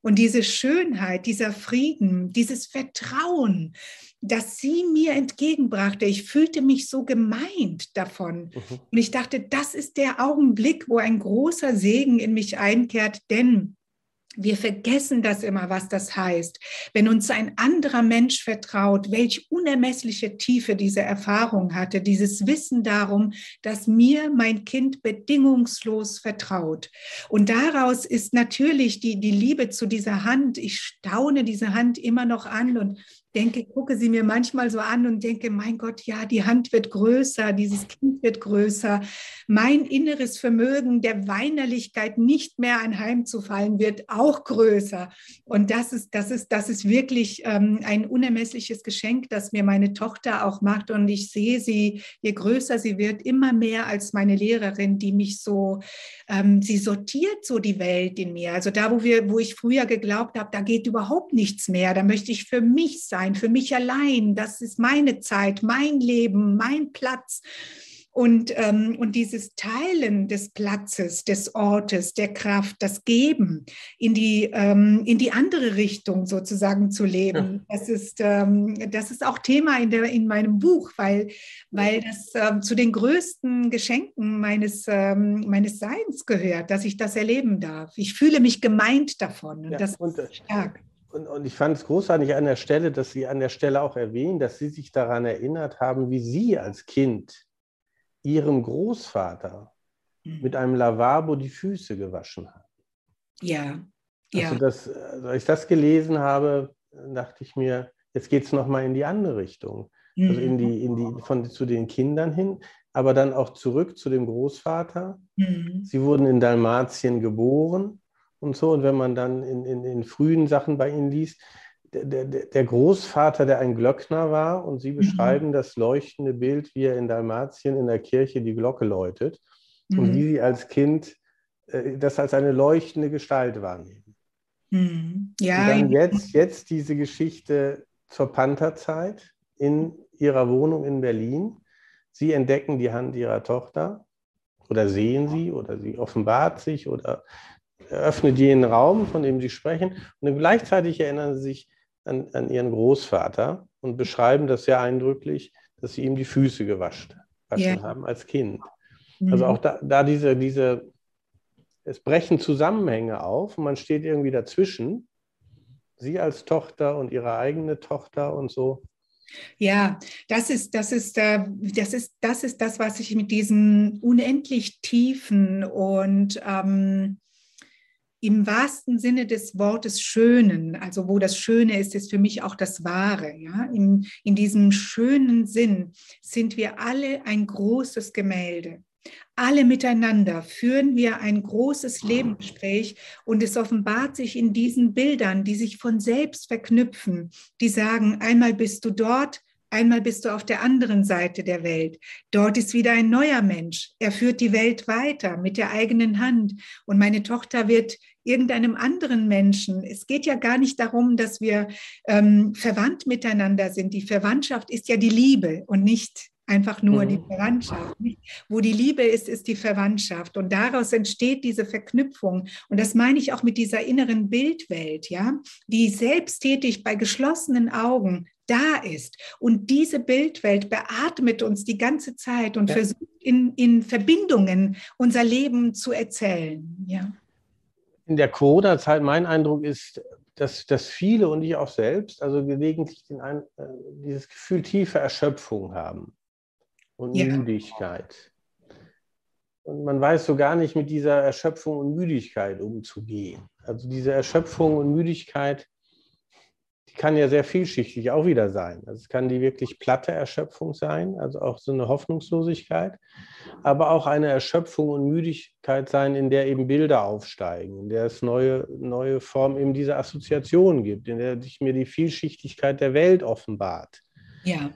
Und diese Schönheit, dieser Frieden, dieses Vertrauen, das sie mir entgegenbrachte, ich fühlte mich so gemeint davon. Mhm. Und ich dachte, das ist der Augenblick, wo ein großer Segen in mich einkehrt, denn wir vergessen das immer, was das heißt. Wenn uns ein anderer Mensch vertraut, welch unermessliche Tiefe diese Erfahrung hatte, dieses Wissen darum, dass mir mein Kind bedingungslos vertraut. Und daraus ist natürlich die, die Liebe zu dieser Hand. Ich staune diese Hand immer noch an und denke, gucke sie mir manchmal so an und denke, mein Gott, ja, die Hand wird größer, dieses Kind wird größer. Mein inneres Vermögen der Weinerlichkeit nicht mehr anheimzufallen wird auch größer. Und das ist, das ist, das ist wirklich ähm, ein unermessliches Geschenk, das mir meine Tochter auch macht. Und ich sehe sie, je größer sie wird, immer mehr als meine Lehrerin, die mich so, ähm, sie sortiert so die Welt in mir. Also da, wo wir, wo ich früher geglaubt habe, da geht überhaupt nichts mehr, da möchte ich für mich sein sein, für mich allein. Das ist meine Zeit, mein Leben, mein Platz. Und, ähm, und dieses Teilen des Platzes, des Ortes, der Kraft, das Geben in die, ähm, in die andere Richtung sozusagen zu leben, ja. das, ist, ähm, das ist auch Thema in, der, in meinem Buch, weil, weil das ähm, zu den größten Geschenken meines, ähm, meines Seins gehört, dass ich das erleben darf. Ich fühle mich gemeint davon und ja, das ist stark. Und, und ich fand es großartig an der Stelle, dass Sie an der Stelle auch erwähnen, dass Sie sich daran erinnert haben, wie Sie als Kind ihrem Großvater mhm. mit einem Lavabo die Füße gewaschen hat. Ja. ja. Also das, als ich das gelesen habe, dachte ich mir, jetzt geht es nochmal in die andere Richtung. Mhm. Also in die, in die, von, zu den Kindern hin, aber dann auch zurück zu dem Großvater. Mhm. Sie wurden in Dalmatien geboren und so. Und wenn man dann in, in, in frühen Sachen bei ihnen liest, der, der, Großvater, der ein Glöckner war, und Sie mhm. beschreiben mhm. das leuchtende Bild, wie er in Dalmatien in der Kirche die Glocke läutet mhm. und wie Sie als Kind äh, das als eine leuchtende Gestalt wahrnehmen. Mhm. Ja, und dann jetzt, jetzt diese Geschichte zur Pantherzeit in Ihrer Wohnung in Berlin. Sie entdecken die Hand Ihrer Tochter oder sehen sie oder sie offenbart sich oder eröffnet jenen Raum, von dem Sie sprechen. Und gleichzeitig erinnern Sie sich an, an ihren Großvater und beschreiben das sehr eindrücklich, dass sie ihm die Füße gewaschen ja. haben als Kind. Mhm. Also auch da, da diese, diese, es brechen Zusammenhänge auf und man steht irgendwie dazwischen, sie als Tochter und ihre eigene Tochter und so. Ja, das ist, das ist, äh, das ist, das ist das, was ich mit diesen unendlich tiefen und ähm, im wahrsten Sinne des Wortes Schönen, also wo das Schöne ist, ist für mich auch das Wahre. Ja? In, in diesem schönen Sinn sind wir alle ein großes Gemälde. Alle miteinander führen wir ein großes Lebensgespräch und es offenbart sich in diesen Bildern, die sich von selbst verknüpfen, die sagen, einmal bist du dort, Einmal bist du auf der anderen Seite der Welt. Dort ist wieder ein neuer Mensch. Er führt die Welt weiter mit der eigenen Hand. Und meine Tochter wird irgendeinem anderen Menschen. Es geht ja gar nicht darum, dass wir ähm, verwandt miteinander sind. Die Verwandtschaft ist ja die Liebe und nicht einfach nur mhm. die Verwandtschaft. Wo die Liebe ist, ist die Verwandtschaft. Und daraus entsteht diese Verknüpfung. Und das meine ich auch mit dieser inneren Bildwelt, ja, die selbsttätig bei geschlossenen Augen da ist. Und diese Bildwelt beatmet uns die ganze Zeit und ja. versucht in, in Verbindungen unser Leben zu erzählen. Ja. In der Corona-Zeit, mein Eindruck ist, dass, dass viele und ich auch selbst, also gelegentlich ein, äh, dieses Gefühl tiefer Erschöpfung haben und ja. Müdigkeit. Und man weiß so gar nicht mit dieser Erschöpfung und Müdigkeit umzugehen. Also diese Erschöpfung und Müdigkeit die kann ja sehr vielschichtig auch wieder sein. Also es kann die wirklich platte Erschöpfung sein, also auch so eine Hoffnungslosigkeit, aber auch eine Erschöpfung und Müdigkeit sein, in der eben Bilder aufsteigen, in der es neue, neue Formen eben dieser Assoziation gibt, in der sich mir die Vielschichtigkeit der Welt offenbart. Ja.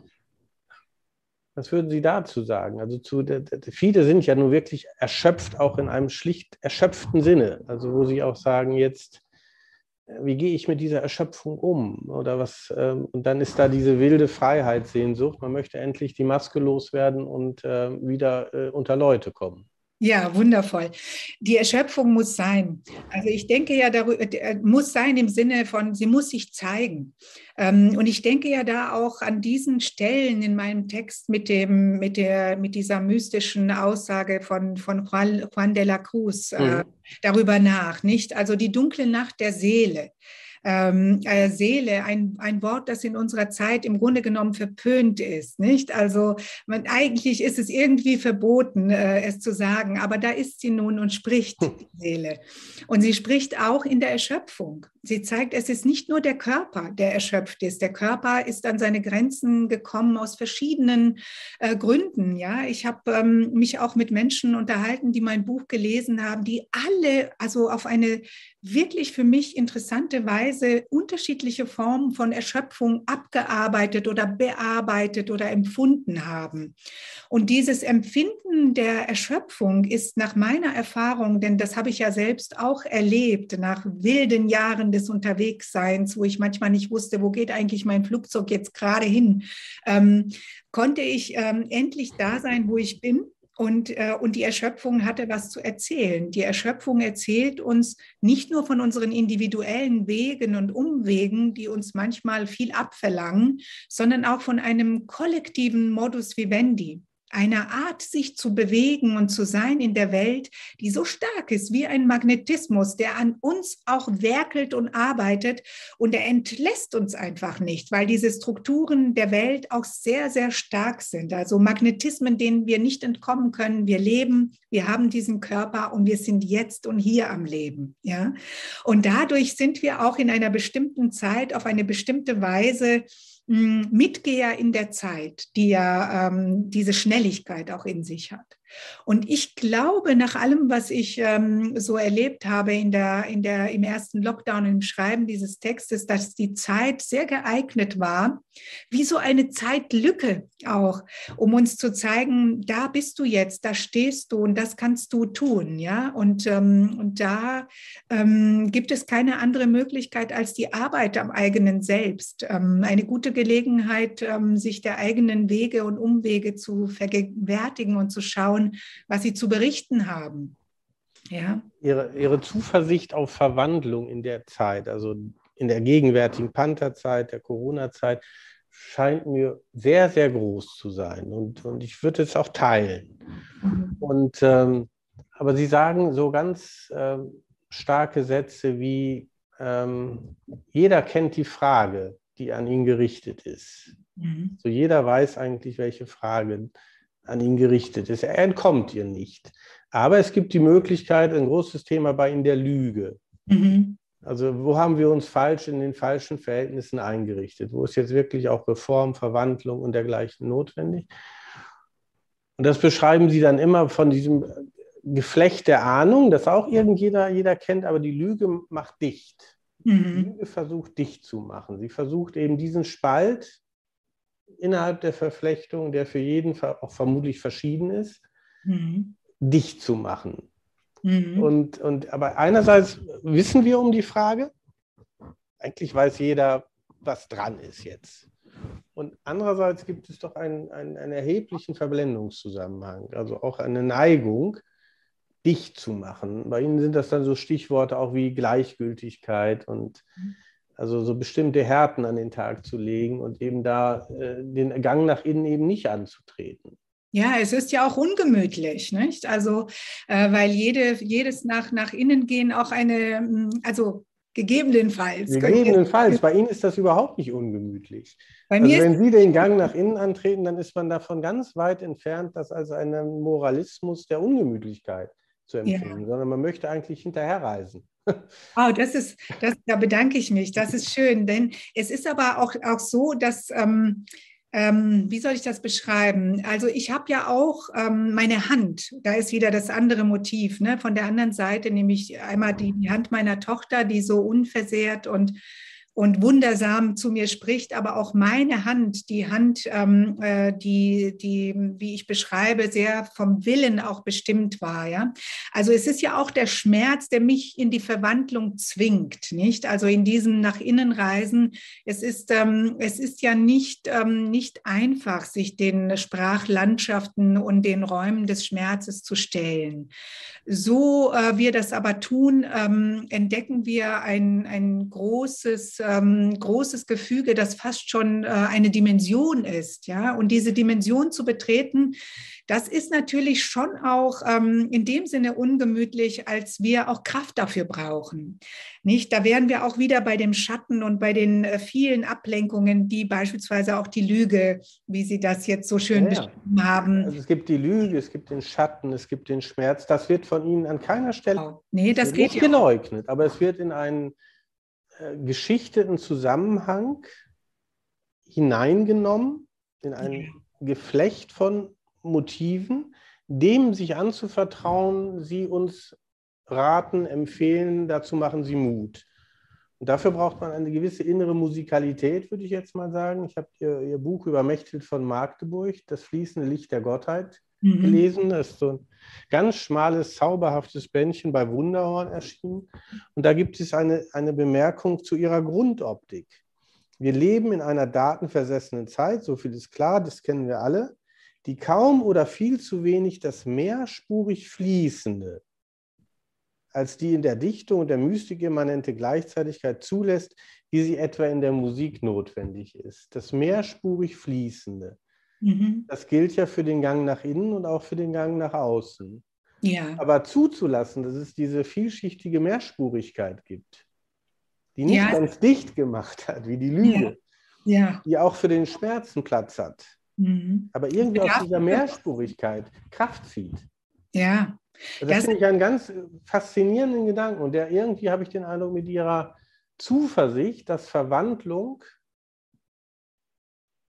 Was würden Sie dazu sagen? Also zu, viele sind ja nun wirklich erschöpft, auch in einem schlicht erschöpften Sinne. Also wo Sie auch sagen, jetzt wie gehe ich mit dieser Erschöpfung um? Oder was, ähm, und dann ist da diese wilde Freiheitssehnsucht. Man möchte endlich die Maske loswerden und äh, wieder äh, unter Leute kommen. Ja, wundervoll. Die Erschöpfung muss sein. Also ich denke ja darüber, äh, muss sein im Sinne von, sie muss sich zeigen. Ähm, und ich denke ja da auch an diesen Stellen in meinem Text mit dem, mit der, mit dieser mystischen Aussage von, von Juan de la Cruz äh, mhm. darüber nach, nicht? Also die dunkle Nacht der Seele ähm, äh, Seele, ein, ein Wort, das in unserer Zeit im Grunde genommen verpönt ist, nicht? Also man, eigentlich ist es irgendwie verboten, äh, es zu sagen, aber da ist sie nun und spricht die Seele. Und sie spricht auch in der Erschöpfung. Sie zeigt, es ist nicht nur der Körper, der erschöpft ist. Der Körper ist an seine Grenzen gekommen aus verschiedenen äh, Gründen. Ja, ich habe ähm, mich auch mit Menschen unterhalten, die mein Buch gelesen haben, die alle also auf eine wirklich für mich interessante Weise unterschiedliche Formen von Erschöpfung abgearbeitet oder bearbeitet oder empfunden haben. Und dieses Empfinden der Erschöpfung ist nach meiner Erfahrung, denn das habe ich ja selbst auch erlebt, nach wilden Jahren des Unterwegsseins, wo ich manchmal nicht wusste, wo geht eigentlich mein Flugzeug jetzt gerade hin, ähm, konnte ich ähm, endlich da sein, wo ich bin? Und, äh, und die Erschöpfung hatte was zu erzählen. Die Erschöpfung erzählt uns nicht nur von unseren individuellen Wegen und Umwegen, die uns manchmal viel abverlangen, sondern auch von einem kollektiven Modus vivendi einer Art, sich zu bewegen und zu sein in der Welt, die so stark ist wie ein Magnetismus, der an uns auch werkelt und arbeitet und er entlässt uns einfach nicht, weil diese Strukturen der Welt auch sehr, sehr stark sind. Also Magnetismen, denen wir nicht entkommen können. Wir leben, wir haben diesen Körper und wir sind jetzt und hier am Leben. Ja? Und dadurch sind wir auch in einer bestimmten Zeit auf eine bestimmte Weise Mitgeher in der Zeit, die ja ähm, diese Schnelligkeit auch in sich hat. Und ich glaube, nach allem, was ich ähm, so erlebt habe in der, in der, im ersten Lockdown, im Schreiben dieses Textes, dass die Zeit sehr geeignet war, wie so eine Zeitlücke auch, um uns zu zeigen, da bist du jetzt, da stehst du und das kannst du tun. Ja? Und, ähm, und da ähm, gibt es keine andere Möglichkeit als die Arbeit am eigenen Selbst. Ähm, eine gute Gelegenheit, ähm, sich der eigenen Wege und Umwege zu vergegenwärtigen und zu schauen, was sie zu berichten haben. Ja. Ihre, ihre Zuversicht auf Verwandlung in der Zeit, also in der gegenwärtigen Pantherzeit, der Corona-Zeit, scheint mir sehr, sehr groß zu sein. Und, und ich würde es auch teilen. Mhm. Und, ähm, aber Sie sagen so ganz ähm, starke Sätze wie, ähm, jeder kennt die Frage, die an ihn gerichtet ist. Mhm. So jeder weiß eigentlich, welche Frage an ihn gerichtet ist. Er entkommt ihr nicht. Aber es gibt die Möglichkeit, ein großes Thema bei in der Lüge. Mhm. Also wo haben wir uns falsch in den falschen Verhältnissen eingerichtet? Wo ist jetzt wirklich auch Reform, Verwandlung und dergleichen notwendig? Und das beschreiben sie dann immer von diesem Geflecht der Ahnung, das auch irgendjeder jeder kennt, aber die Lüge macht dicht. Mhm. Die Lüge versucht dicht zu machen. Sie versucht eben diesen Spalt innerhalb der Verflechtung, der für jeden auch vermutlich verschieden ist, mhm. dicht zu machen. Mhm. Und, und, aber einerseits wissen wir um die Frage, eigentlich weiß jeder, was dran ist jetzt. Und andererseits gibt es doch einen, einen, einen erheblichen Verblendungszusammenhang, also auch eine Neigung, dicht zu machen. Bei Ihnen sind das dann so Stichworte auch wie Gleichgültigkeit und mhm also so bestimmte Härten an den Tag zu legen und eben da äh, den Gang nach innen eben nicht anzutreten. Ja, es ist ja auch ungemütlich, nicht? Also, äh, weil jede, jedes nach, nach innen gehen auch eine, hm, also gegebenenfalls. Gegebenenfalls. [laughs] Bei Ihnen ist das überhaupt nicht ungemütlich. Bei also wenn Sie den Gang nach innen antreten, dann ist man davon ganz weit entfernt, das als einen Moralismus der Ungemütlichkeit zu empfinden, ja. sondern man möchte eigentlich hinterherreisen. Oh, das ist, das, da bedanke ich mich. Das ist schön, denn es ist aber auch, auch so, dass, ähm, ähm, wie soll ich das beschreiben? Also ich habe ja auch ähm, meine Hand, da ist wieder das andere Motiv. Ne? Von der anderen Seite nämlich einmal die, die Hand meiner Tochter, die so unversehrt und und wundersam zu mir spricht, aber auch meine Hand, die Hand, ähm, äh, die, die, wie ich beschreibe, sehr vom Willen auch bestimmt war. Ja? Also es ist ja auch der Schmerz, der mich in die Verwandlung zwingt, nicht? Also in diesem nach innen reisen. Es ist, ähm, es ist ja nicht, ähm, nicht einfach, sich den Sprachlandschaften und den Räumen des Schmerzes zu stellen. So äh, wir das aber tun, ähm, entdecken wir ein, ein großes ähm, großes Gefüge, das fast schon äh, eine Dimension ist. Ja? Und diese Dimension zu betreten, das ist natürlich schon auch ähm, in dem Sinne ungemütlich, als wir auch Kraft dafür brauchen. Nicht? Da wären wir auch wieder bei dem Schatten und bei den äh, vielen Ablenkungen, die beispielsweise auch die Lüge, wie Sie das jetzt so schön ja, beschrieben haben. Also es gibt die Lüge, es gibt den Schatten, es gibt den Schmerz. Das wird von Ihnen an keiner Stelle oh, nee, das geht nicht geleugnet, aber es wird in einen äh, geschichteten Zusammenhang hineingenommen, in ein Geflecht von Motiven, dem sich anzuvertrauen, sie uns raten, empfehlen, dazu machen sie Mut. Und dafür braucht man eine gewisse innere Musikalität, würde ich jetzt mal sagen. Ich habe ihr, ihr Buch über Mechthild von Magdeburg, Das fließende Licht der Gottheit, mhm. gelesen. Das ist so ein ganz schmales, zauberhaftes Bändchen bei Wunderhorn erschienen. Und da gibt es eine, eine Bemerkung zu ihrer Grundoptik. Wir leben in einer datenversessenen Zeit, so viel ist klar, das kennen wir alle, die kaum oder viel zu wenig das mehrspurig Fließende als die in der Dichtung und der Mystik immanente Gleichzeitigkeit zulässt, wie sie etwa in der Musik notwendig ist. Das mehrspurig Fließende. Mhm. Das gilt ja für den Gang nach innen und auch für den Gang nach außen. Ja. Aber zuzulassen, dass es diese vielschichtige Mehrspurigkeit gibt, die nicht ja. ganz dicht gemacht hat, wie die Lüge, ja. ja. die auch für den Schmerzen Platz hat, mhm. aber irgendwie aus dieser Mehrspurigkeit Kraft zieht. Ja. Also das, das finde ich einen ganz faszinierenden Gedanken und der irgendwie habe ich den Eindruck mit ihrer Zuversicht, dass Verwandlung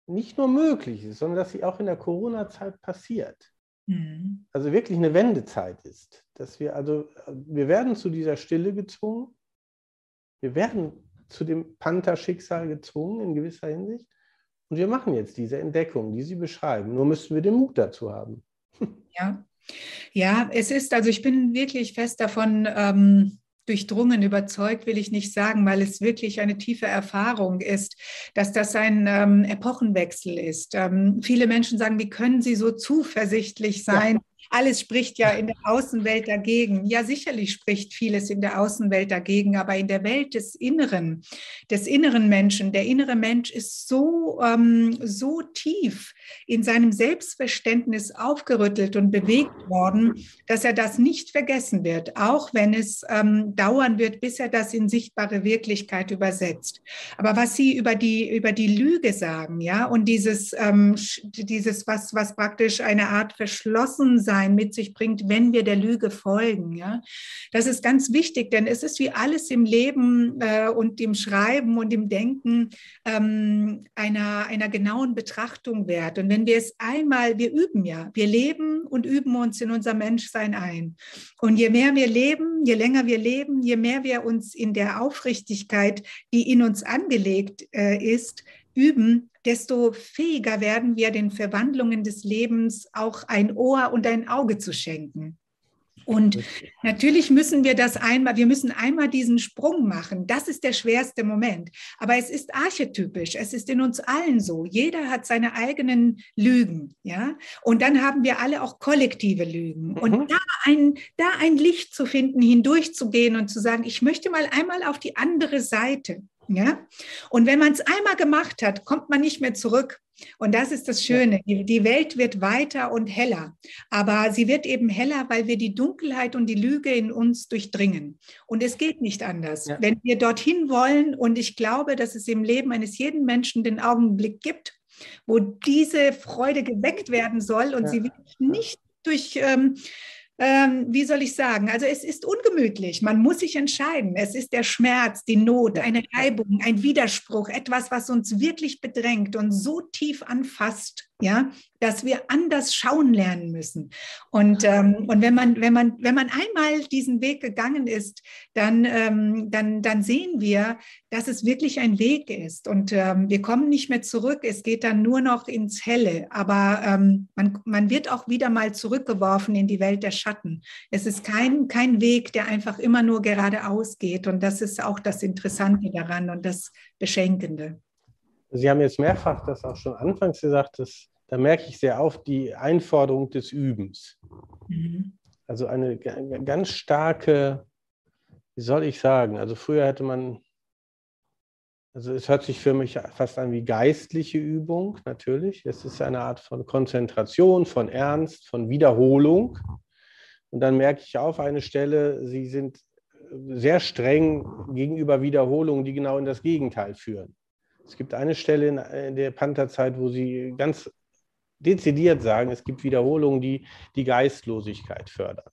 nicht nur möglich ist, sondern dass sie auch in der Corona-Zeit passiert. Mhm. Also wirklich eine Wendezeit ist. Dass wir also, wir werden zu dieser Stille gezwungen, wir werden zu dem Panther-Schicksal gezwungen in gewisser Hinsicht. Und wir machen jetzt diese Entdeckung, die Sie beschreiben. Nur müssten wir den Mut dazu haben. [laughs] Ja, ja es ist, also ich bin wirklich fest davon ähm, durchdrungen, überzeugt will ich nicht sagen, weil es wirklich eine tiefe Erfahrung ist, dass das ein ähm, Epochenwechsel ist. Ähm, viele Menschen sagen, wie können Sie so zuversichtlich sein? Ja alles spricht ja in der Außenwelt dagegen. Ja, sicherlich spricht vieles in der Außenwelt dagegen, aber in der Welt des Inneren, des inneren Menschen, der innere Mensch ist so, ähm, so tief in seinem Selbstverständnis aufgerüttelt und bewegt worden, dass er das nicht vergessen wird, auch wenn es ähm, dauern wird, bis er das in sichtbare Wirklichkeit übersetzt. Aber was Sie über die, über die Lüge sagen, ja, und dieses, ähm, dieses was, was praktisch eine Art verschlossen sein Unwohlsein mit sich bringt, wenn wir der Lüge folgen. Ja? Das ist ganz wichtig, denn es ist wie alles im Leben äh, und im Schreiben und im Denken ähm, einer, einer genauen Betrachtung wert. Und wenn wir es einmal, wir üben ja, wir leben und üben uns in unser Menschsein ein. Und je mehr wir leben, je länger wir leben, je mehr wir uns in der Aufrichtigkeit, die in uns angelegt äh, ist, üben, desto fähiger werden wir den Verwandlungen des Lebens auch ein Ohr und ein Auge zu schenken. Und natürlich müssen wir das einmal, wir müssen einmal diesen Sprung machen. Das ist der schwerste Moment. Aber es ist archetypisch. Es ist in uns allen so. Jeder hat seine eigenen Lügen, ja. Und dann haben wir alle auch kollektive Lügen. Mhm. Und da ein, da ein Licht zu finden, hindurchzugehen und zu sagen, ich möchte mal einmal auf die andere Seite. Ja? Und wenn man es einmal gemacht hat, kommt man nicht mehr zurück. Und das ist das Schöne. Die Welt wird weiter und heller. Aber sie wird eben heller, weil wir die Dunkelheit und die Lüge in uns durchdringen. Und es geht nicht anders. Ja. Wenn wir dorthin wollen, und ich glaube, dass es im Leben eines jeden Menschen den Augenblick gibt, wo diese Freude geweckt werden soll und ja. sie wird nicht durch ähm, ähm, wie soll ich sagen, also es ist ungemütlich. Man muss sich entscheiden. Es ist der Schmerz, die Not, eine Reibung, ein Widerspruch, etwas, was uns wirklich bedrängt und so tief anfasst, ja, dass wir anders schauen lernen müssen. Und, ähm, und wenn, man, wenn, man, wenn man einmal diesen Weg gegangen ist, dann, ähm, dann, dann sehen wir, dass es wirklich ein Weg ist. Und ähm, wir kommen nicht mehr zurück. Es geht dann nur noch ins Helle. Aber ähm, man, man wird auch wieder mal zurückgeworfen in die Welt der Schatten. Es ist kein, kein Weg, der einfach immer nur geradeaus geht. Und das ist auch das Interessante daran und das Beschenkende. Sie haben jetzt mehrfach das auch schon anfangs gesagt, dass, da merke ich sehr auf die Einforderung des Übens. Mhm. Also eine ganz starke, wie soll ich sagen, also früher hätte man, also es hört sich für mich fast an wie geistliche Übung, natürlich. Es ist eine Art von Konzentration, von Ernst, von Wiederholung. Und dann merke ich auf eine Stelle, Sie sind sehr streng gegenüber Wiederholungen, die genau in das Gegenteil führen. Es gibt eine Stelle in, der Pantherzeit, wo sie ganz dezidiert sagen, es gibt Wiederholungen, die die Geistlosigkeit fördern.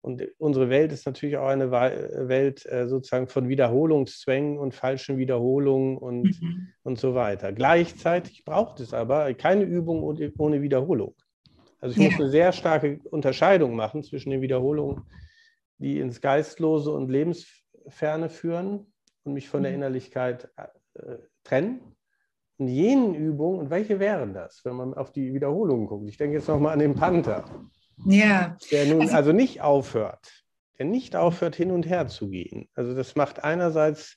Und unsere Welt ist natürlich auch eine Welt äh, sozusagen von Wiederholungszwängen und falschen Wiederholungen und, mhm. und so weiter. Gleichzeitig braucht es aber keine Übung ohne Wiederholung. Also ich ja. muss eine sehr starke Unterscheidung machen zwischen den Wiederholungen, die ins Geistlose und Lebensferne führen und mich von der mhm. Innerlichkeit äh, trennen und jenen Übungen, und welche wären das, wenn man auf die Wiederholungen guckt? Ich denke jetzt nochmal an den Panther. Ja. Der nun also, also nicht aufhört, der nicht aufhört, hin und her zu gehen. Also das macht einerseits,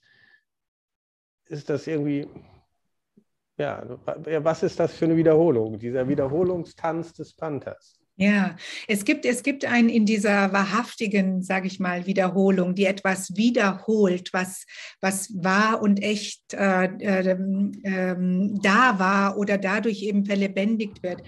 ist das irgendwie, ja, was ist das für eine Wiederholung? Dieser Wiederholungstanz des Panthers. Ja, es gibt, es gibt einen in dieser wahrhaftigen, sage ich mal, Wiederholung, die etwas wiederholt, was, was wahr und echt äh, äh, äh, da war oder dadurch eben verlebendigt wird.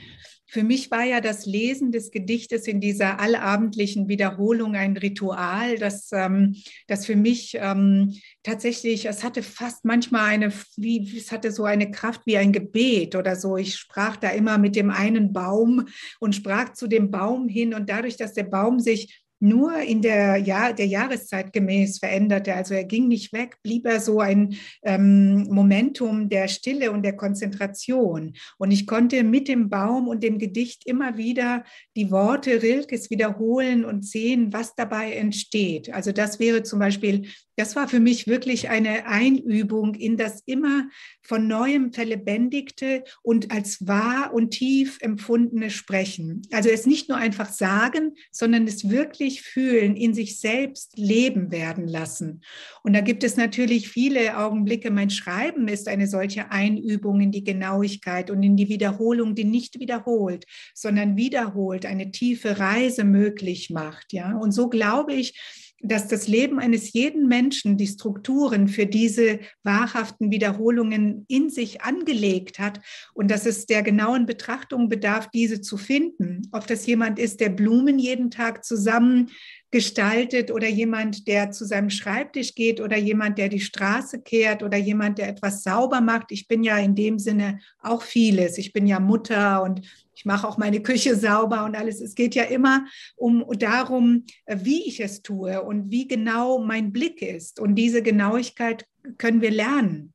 Für mich war ja das Lesen des Gedichtes in dieser allabendlichen Wiederholung ein Ritual, das, ähm, das für mich ähm, tatsächlich, es hatte fast manchmal eine, wie, es hatte so eine Kraft wie ein Gebet oder so. Ich sprach da immer mit dem einen Baum und sprach zu dem Baum hin und dadurch, dass der Baum sich nur in der, Jahr, der Jahreszeit gemäß veränderte. Also er ging nicht weg, blieb er so ein ähm, Momentum der Stille und der Konzentration. Und ich konnte mit dem Baum und dem Gedicht immer wieder die Worte Rilkes wiederholen und sehen, was dabei entsteht. Also das wäre zum Beispiel das war für mich wirklich eine Einübung in das immer von neuem verlebendigte und als wahr und tief empfundene Sprechen. Also es nicht nur einfach sagen, sondern es wirklich fühlen, in sich selbst leben werden lassen. Und da gibt es natürlich viele Augenblicke. Mein Schreiben ist eine solche Einübung in die Genauigkeit und in die Wiederholung, die nicht wiederholt, sondern wiederholt, eine tiefe Reise möglich macht. Ja, und so glaube ich, dass das Leben eines jeden Menschen die Strukturen für diese wahrhaften Wiederholungen in sich angelegt hat und dass es der genauen Betrachtung bedarf, diese zu finden. Ob das jemand ist, der Blumen jeden Tag zusammen gestaltet oder jemand, der zu seinem Schreibtisch geht oder jemand, der die Straße kehrt oder jemand, der etwas sauber macht. Ich bin ja in dem Sinne auch vieles. Ich bin ja Mutter und ich mache auch meine Küche sauber und alles. Es geht ja immer um darum, wie ich es tue und wie genau mein Blick ist. Und diese Genauigkeit können wir lernen.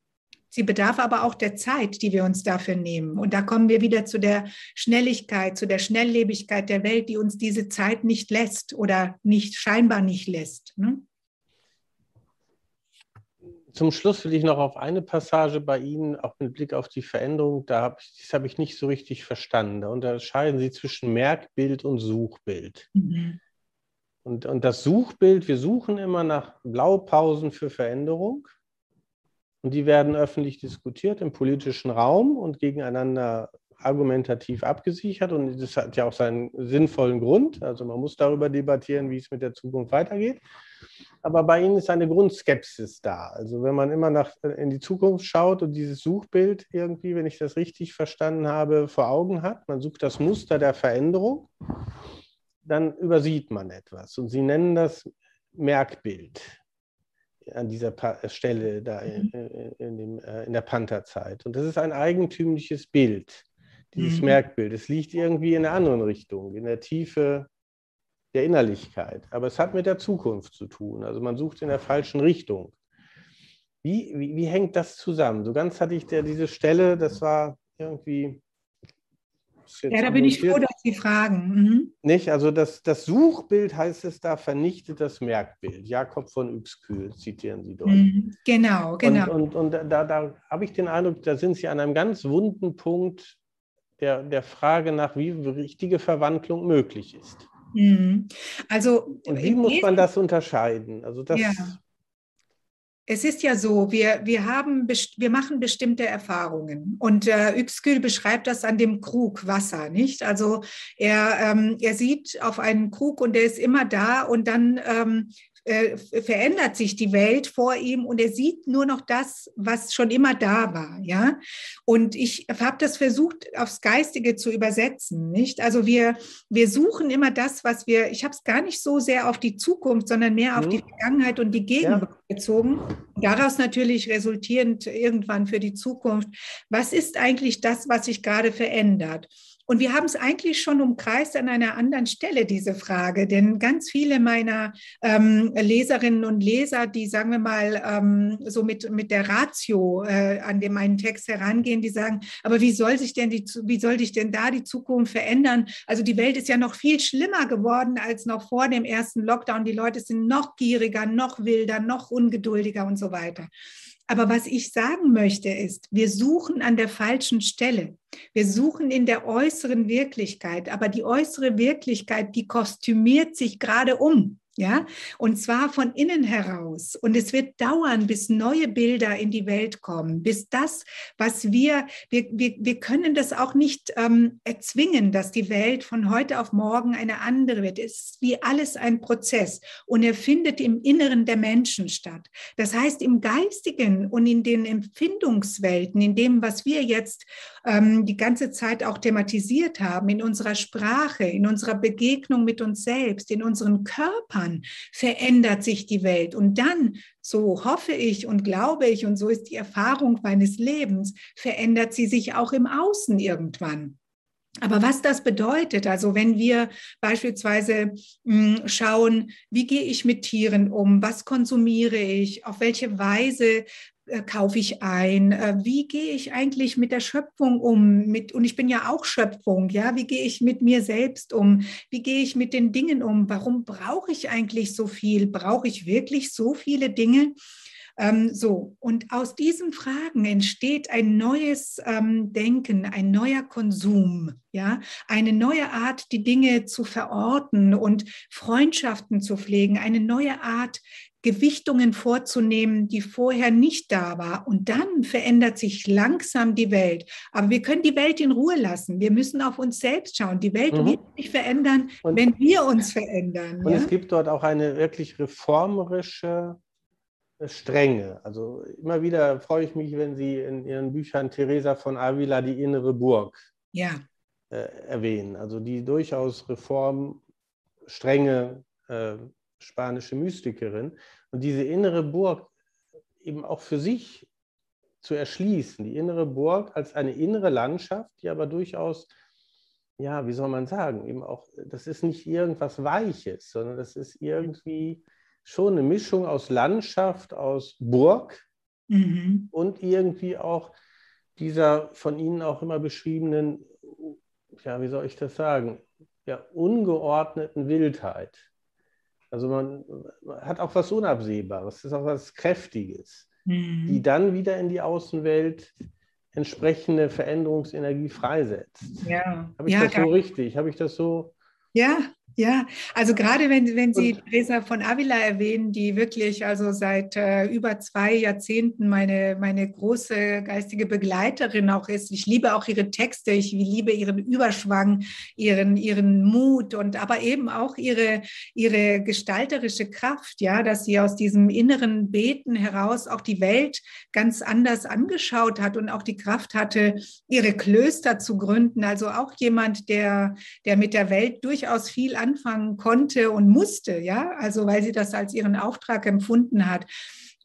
Sie bedarf aber auch der Zeit, die wir uns dafür nehmen. Und da kommen wir wieder zu der Schnelligkeit, zu der Schnelllebigkeit der Welt, die uns diese Zeit nicht lässt oder nicht scheinbar nicht lässt. Ne? Zum Schluss will ich noch auf eine Passage bei Ihnen, auch mit Blick auf die Veränderung, da habe ich, das habe ich nicht so richtig verstanden. Da unterscheiden Sie zwischen Merkbild und Suchbild. Mhm. Und, und das Suchbild, wir suchen immer nach Blaupausen für Veränderung. Und die werden öffentlich diskutiert im politischen Raum und gegeneinander argumentativ abgesichert. Und das hat ja auch seinen sinnvollen Grund. Also man muss darüber debattieren, wie es mit der Zukunft weitergeht. Aber bei Ihnen ist eine Grundskepsis da. Also wenn man immer nach, in die Zukunft schaut und dieses Suchbild irgendwie, wenn ich das richtig verstanden habe, vor Augen hat, man sucht das Muster der Veränderung, dann übersieht man etwas. Und Sie nennen das Merkbild an dieser pa Stelle da in, mhm. in, dem, äh, in der Pantherzeit. Und das ist ein eigentümliches Bild, dieses mhm. Merkbild. Es liegt irgendwie in einer anderen Richtung, in der Tiefe der Innerlichkeit. Aber es hat mit der Zukunft zu tun. Also man sucht in der falschen Richtung. Wie, wie, wie hängt das zusammen? So ganz hatte ich der, diese Stelle, das war irgendwie ja, da bin ich froh, dass Sie fragen. Mhm. Nicht? Also das, das Suchbild heißt es da, vernichtet das Merkbild. Jakob von Übskühl zitieren Sie dort. Mhm. Genau, genau. Und, und, und da, da habe ich den Eindruck, da sind Sie an einem ganz wunden Punkt der, der Frage nach, wie richtige Verwandlung möglich ist. Mhm. Also, und wie muss man das unterscheiden? Also das, ja. Es ist ja so, wir, wir, haben, wir machen bestimmte Erfahrungen und äh, Yxküll beschreibt das an dem Krug Wasser, nicht? Also er, ähm, er sieht auf einen Krug und der ist immer da und dann ähm, äh, verändert sich die Welt vor ihm und er sieht nur noch das, was schon immer da war, ja. Und ich habe das versucht, aufs Geistige zu übersetzen, nicht? Also wir, wir suchen immer das, was wir, ich habe es gar nicht so sehr auf die Zukunft, sondern mehr auf die mhm. Vergangenheit und die Gegenwart ja. gezogen. Daraus natürlich resultierend irgendwann für die Zukunft. Was ist eigentlich das, was sich gerade verändert? Und wir haben es eigentlich schon umkreist an einer anderen Stelle, diese Frage. Denn ganz viele meiner ähm, Leserinnen und Leser, die, sagen wir mal, ähm, so mit, mit der Ratio äh, an dem meinen Text herangehen, die sagen, aber wie soll sich denn die, wie soll sich denn da die Zukunft verändern? Also die Welt ist ja noch viel schlimmer geworden als noch vor dem ersten Lockdown. Die Leute sind noch gieriger, noch wilder, noch ungeduldiger und so weiter. Aber was ich sagen möchte ist, wir suchen an der falschen Stelle. Wir suchen in der äußeren Wirklichkeit, aber die äußere Wirklichkeit, die kostümiert sich gerade um. Ja, und zwar von innen heraus. Und es wird dauern, bis neue Bilder in die Welt kommen, bis das, was wir, wir, wir, wir können das auch nicht ähm, erzwingen, dass die Welt von heute auf morgen eine andere wird. Es ist wie alles ein Prozess und er findet im Inneren der Menschen statt. Das heißt, im Geistigen und in den Empfindungswelten, in dem, was wir jetzt ähm, die ganze Zeit auch thematisiert haben, in unserer Sprache, in unserer Begegnung mit uns selbst, in unseren Körpern, verändert sich die Welt. Und dann, so hoffe ich und glaube ich, und so ist die Erfahrung meines Lebens, verändert sie sich auch im Außen irgendwann. Aber was das bedeutet, also wenn wir beispielsweise hm, schauen, wie gehe ich mit Tieren um, was konsumiere ich, auf welche Weise äh, kaufe ich ein? Äh, wie gehe ich eigentlich mit der Schöpfung um? Mit, und ich bin ja auch Schöpfung, ja. Wie gehe ich mit mir selbst um? Wie gehe ich mit den Dingen um? Warum brauche ich eigentlich so viel? Brauche ich wirklich so viele Dinge? Ähm, so, und aus diesen Fragen entsteht ein neues ähm, Denken, ein neuer Konsum, ja, eine neue Art, die Dinge zu verorten und Freundschaften zu pflegen, eine neue Art, Gewichtungen vorzunehmen, die vorher nicht da war. Und dann verändert sich langsam die Welt. Aber wir können die Welt in Ruhe lassen. Wir müssen auf uns selbst schauen. Die Welt mhm. wird sich verändern, und, wenn wir uns verändern. Und ja? es gibt dort auch eine wirklich reformerische Strenge. Also immer wieder freue ich mich, wenn Sie in Ihren Büchern Teresa von Avila die innere Burg ja. äh, erwähnen. Also die durchaus reformstrenge äh, spanische Mystikerin. Und diese innere Burg eben auch für sich zu erschließen, die innere Burg als eine innere Landschaft, die aber durchaus, ja, wie soll man sagen, eben auch, das ist nicht irgendwas Weiches, sondern das ist irgendwie schon eine Mischung aus Landschaft, aus Burg mhm. und irgendwie auch dieser von Ihnen auch immer beschriebenen, ja, wie soll ich das sagen, ja, ungeordneten Wildheit. Also man, hat auch was Unabsehbares, ist auch was Kräftiges, mhm. die dann wieder in die Außenwelt entsprechende Veränderungsenergie freisetzt. Ja. Habe ich ja, das so richtig? Habe ich das so? Ja, ja, also gerade wenn, wenn Sie Teresa von Avila erwähnen, die wirklich also seit äh, über zwei Jahrzehnten meine, meine große geistige Begleiterin auch ist. Ich liebe auch ihre Texte, ich liebe ihren Überschwang, ihren, ihren Mut und aber eben auch ihre, ihre gestalterische Kraft, ja, dass sie aus diesem inneren Beten heraus auch die Welt ganz anders angeschaut hat und auch die Kraft hatte, ihre Klöster zu gründen. Also auch jemand, der, der mit der Welt durchaus viel anfangen konnte und musste, ja, also weil sie das als ihren Auftrag empfunden hat.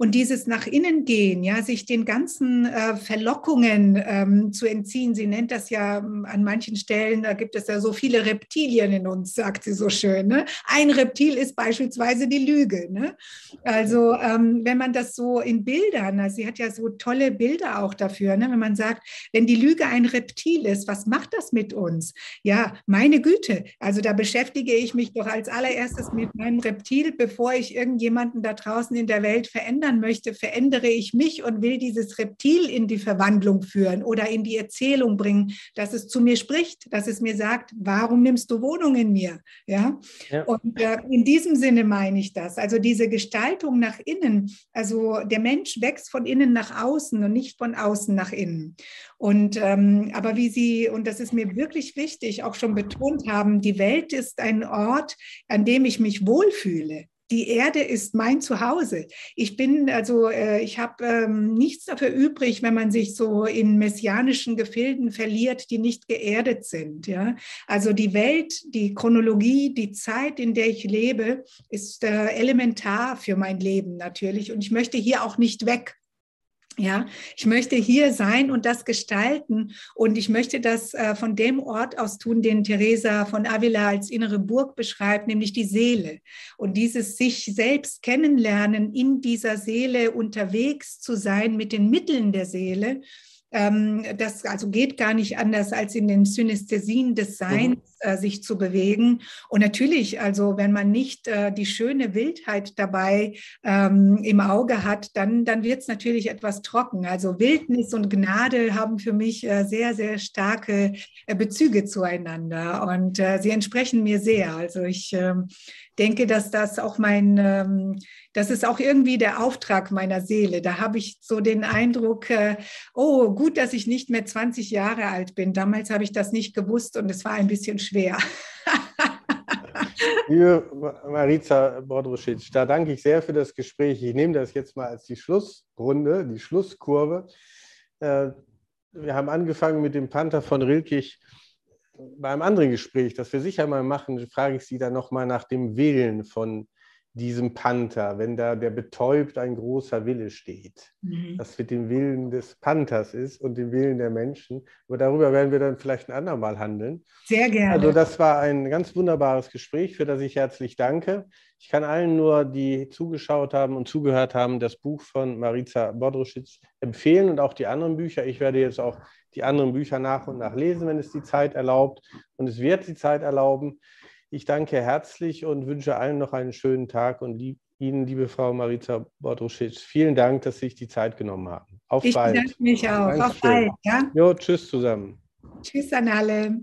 Und dieses nach innen gehen, ja, sich den ganzen äh, Verlockungen ähm, zu entziehen. Sie nennt das ja ähm, an manchen Stellen, da gibt es ja so viele Reptilien in uns, sagt sie so schön. Ne? Ein Reptil ist beispielsweise die Lüge. Ne? Also ähm, wenn man das so in Bildern, also sie hat ja so tolle Bilder auch dafür, ne? wenn man sagt, wenn die Lüge ein Reptil ist, was macht das mit uns? Ja, meine Güte, also da beschäftige ich mich doch als allererstes mit meinem Reptil, bevor ich irgendjemanden da draußen in der Welt verändern verändern möchte, verändere ich mich und will dieses Reptil in die Verwandlung führen oder in die Erzählung bringen, dass es zu mir spricht, dass es mir sagt, warum nimmst du Wohnung in mir? Ja. ja. Und äh, in diesem Sinne meine ich das. Also diese Gestaltung nach innen, also der Mensch wächst von innen nach außen und nicht von außen nach innen. Und ähm, aber wie Sie, und das ist mir wirklich wichtig, auch schon betont haben, die Welt ist ein Ort, an dem ich mich wohlfühle die Erde ist mein Zuhause. Ich bin, also äh, ich habe ähm, nichts dafür übrig, wenn man sich so in messianischen Gefilden verliert, die nicht geerdet sind. Ja? Also die Welt, die Chronologie, die Zeit, in der ich lebe, ist äh, elementar für mein Leben natürlich. Und ich möchte hier auch nicht weg. Ja, ich möchte hier sein und das gestalten und ich möchte das äh, von dem Ort aus tun, den Teresa von Avila als innere Burg beschreibt, nämlich die Seele. Und dieses sich selbst kennenlernen, in dieser Seele unterwegs zu sein mit den Mitteln der Seele, das also geht gar nicht anders als in den Synästhesien des Seins. Mhm sich zu bewegen. Und natürlich, also wenn man nicht äh, die schöne Wildheit dabei ähm, im Auge hat, dann, dann wird es natürlich etwas trocken. Also Wildnis und Gnade haben für mich äh, sehr, sehr starke Bezüge zueinander und sie entsprechen mir sehr. Also ich ähm, denke, dass das auch mein, ähm, das ist auch irgendwie der Auftrag meiner Seele. Da habe ich so den Eindruck, äh, oh, gut, dass ich nicht mehr 20 Jahre alt bin. Damals habe ich das nicht gewusst und es war ein bisschen schwer. [laughs] Liebe Marica Bordrusic, da danke ich sehr für das Gespräch. Ich nehme das jetzt mal als die Schlussrunde, die Schlusskurve. Äh, wir haben angefangen mit dem Panther von Rilkich beim anderen Gespräch, das wir sicher mal machen, frage ich Sie dann nochmal nach dem Willen von diesem Panther, wenn da der betäubt ein großer Wille steht, mhm. was mit dem Willen des Panthers ist und dem Willen der Menschen. Aber darüber werden wir dann vielleicht ein andermal handeln. Sehr gerne. Also das war ein ganz wunderbares Gespräch, für das ich herzlich danke. Ich kann allen nur, die zugeschaut haben und zugehört haben, das Buch von Marica Bodrusic empfehlen und auch die anderen Bücher. Ich werde jetzt auch die anderen Bücher nach und nach lesen, wenn es die Zeit erlaubt. Und es wird die Zeit erlauben. Ich danke herzlich und wünsche allen noch einen schönen Tag und lieb, Ihnen, liebe Frau Marita Bodrusic, vielen Dank, dass Sie sich die Zeit genommen haben. Auf ich bald. Ich bedanke mich auch. Dankeschön. Auf bald. Ja? Jo, tschüss zusammen. Tschüss an alle.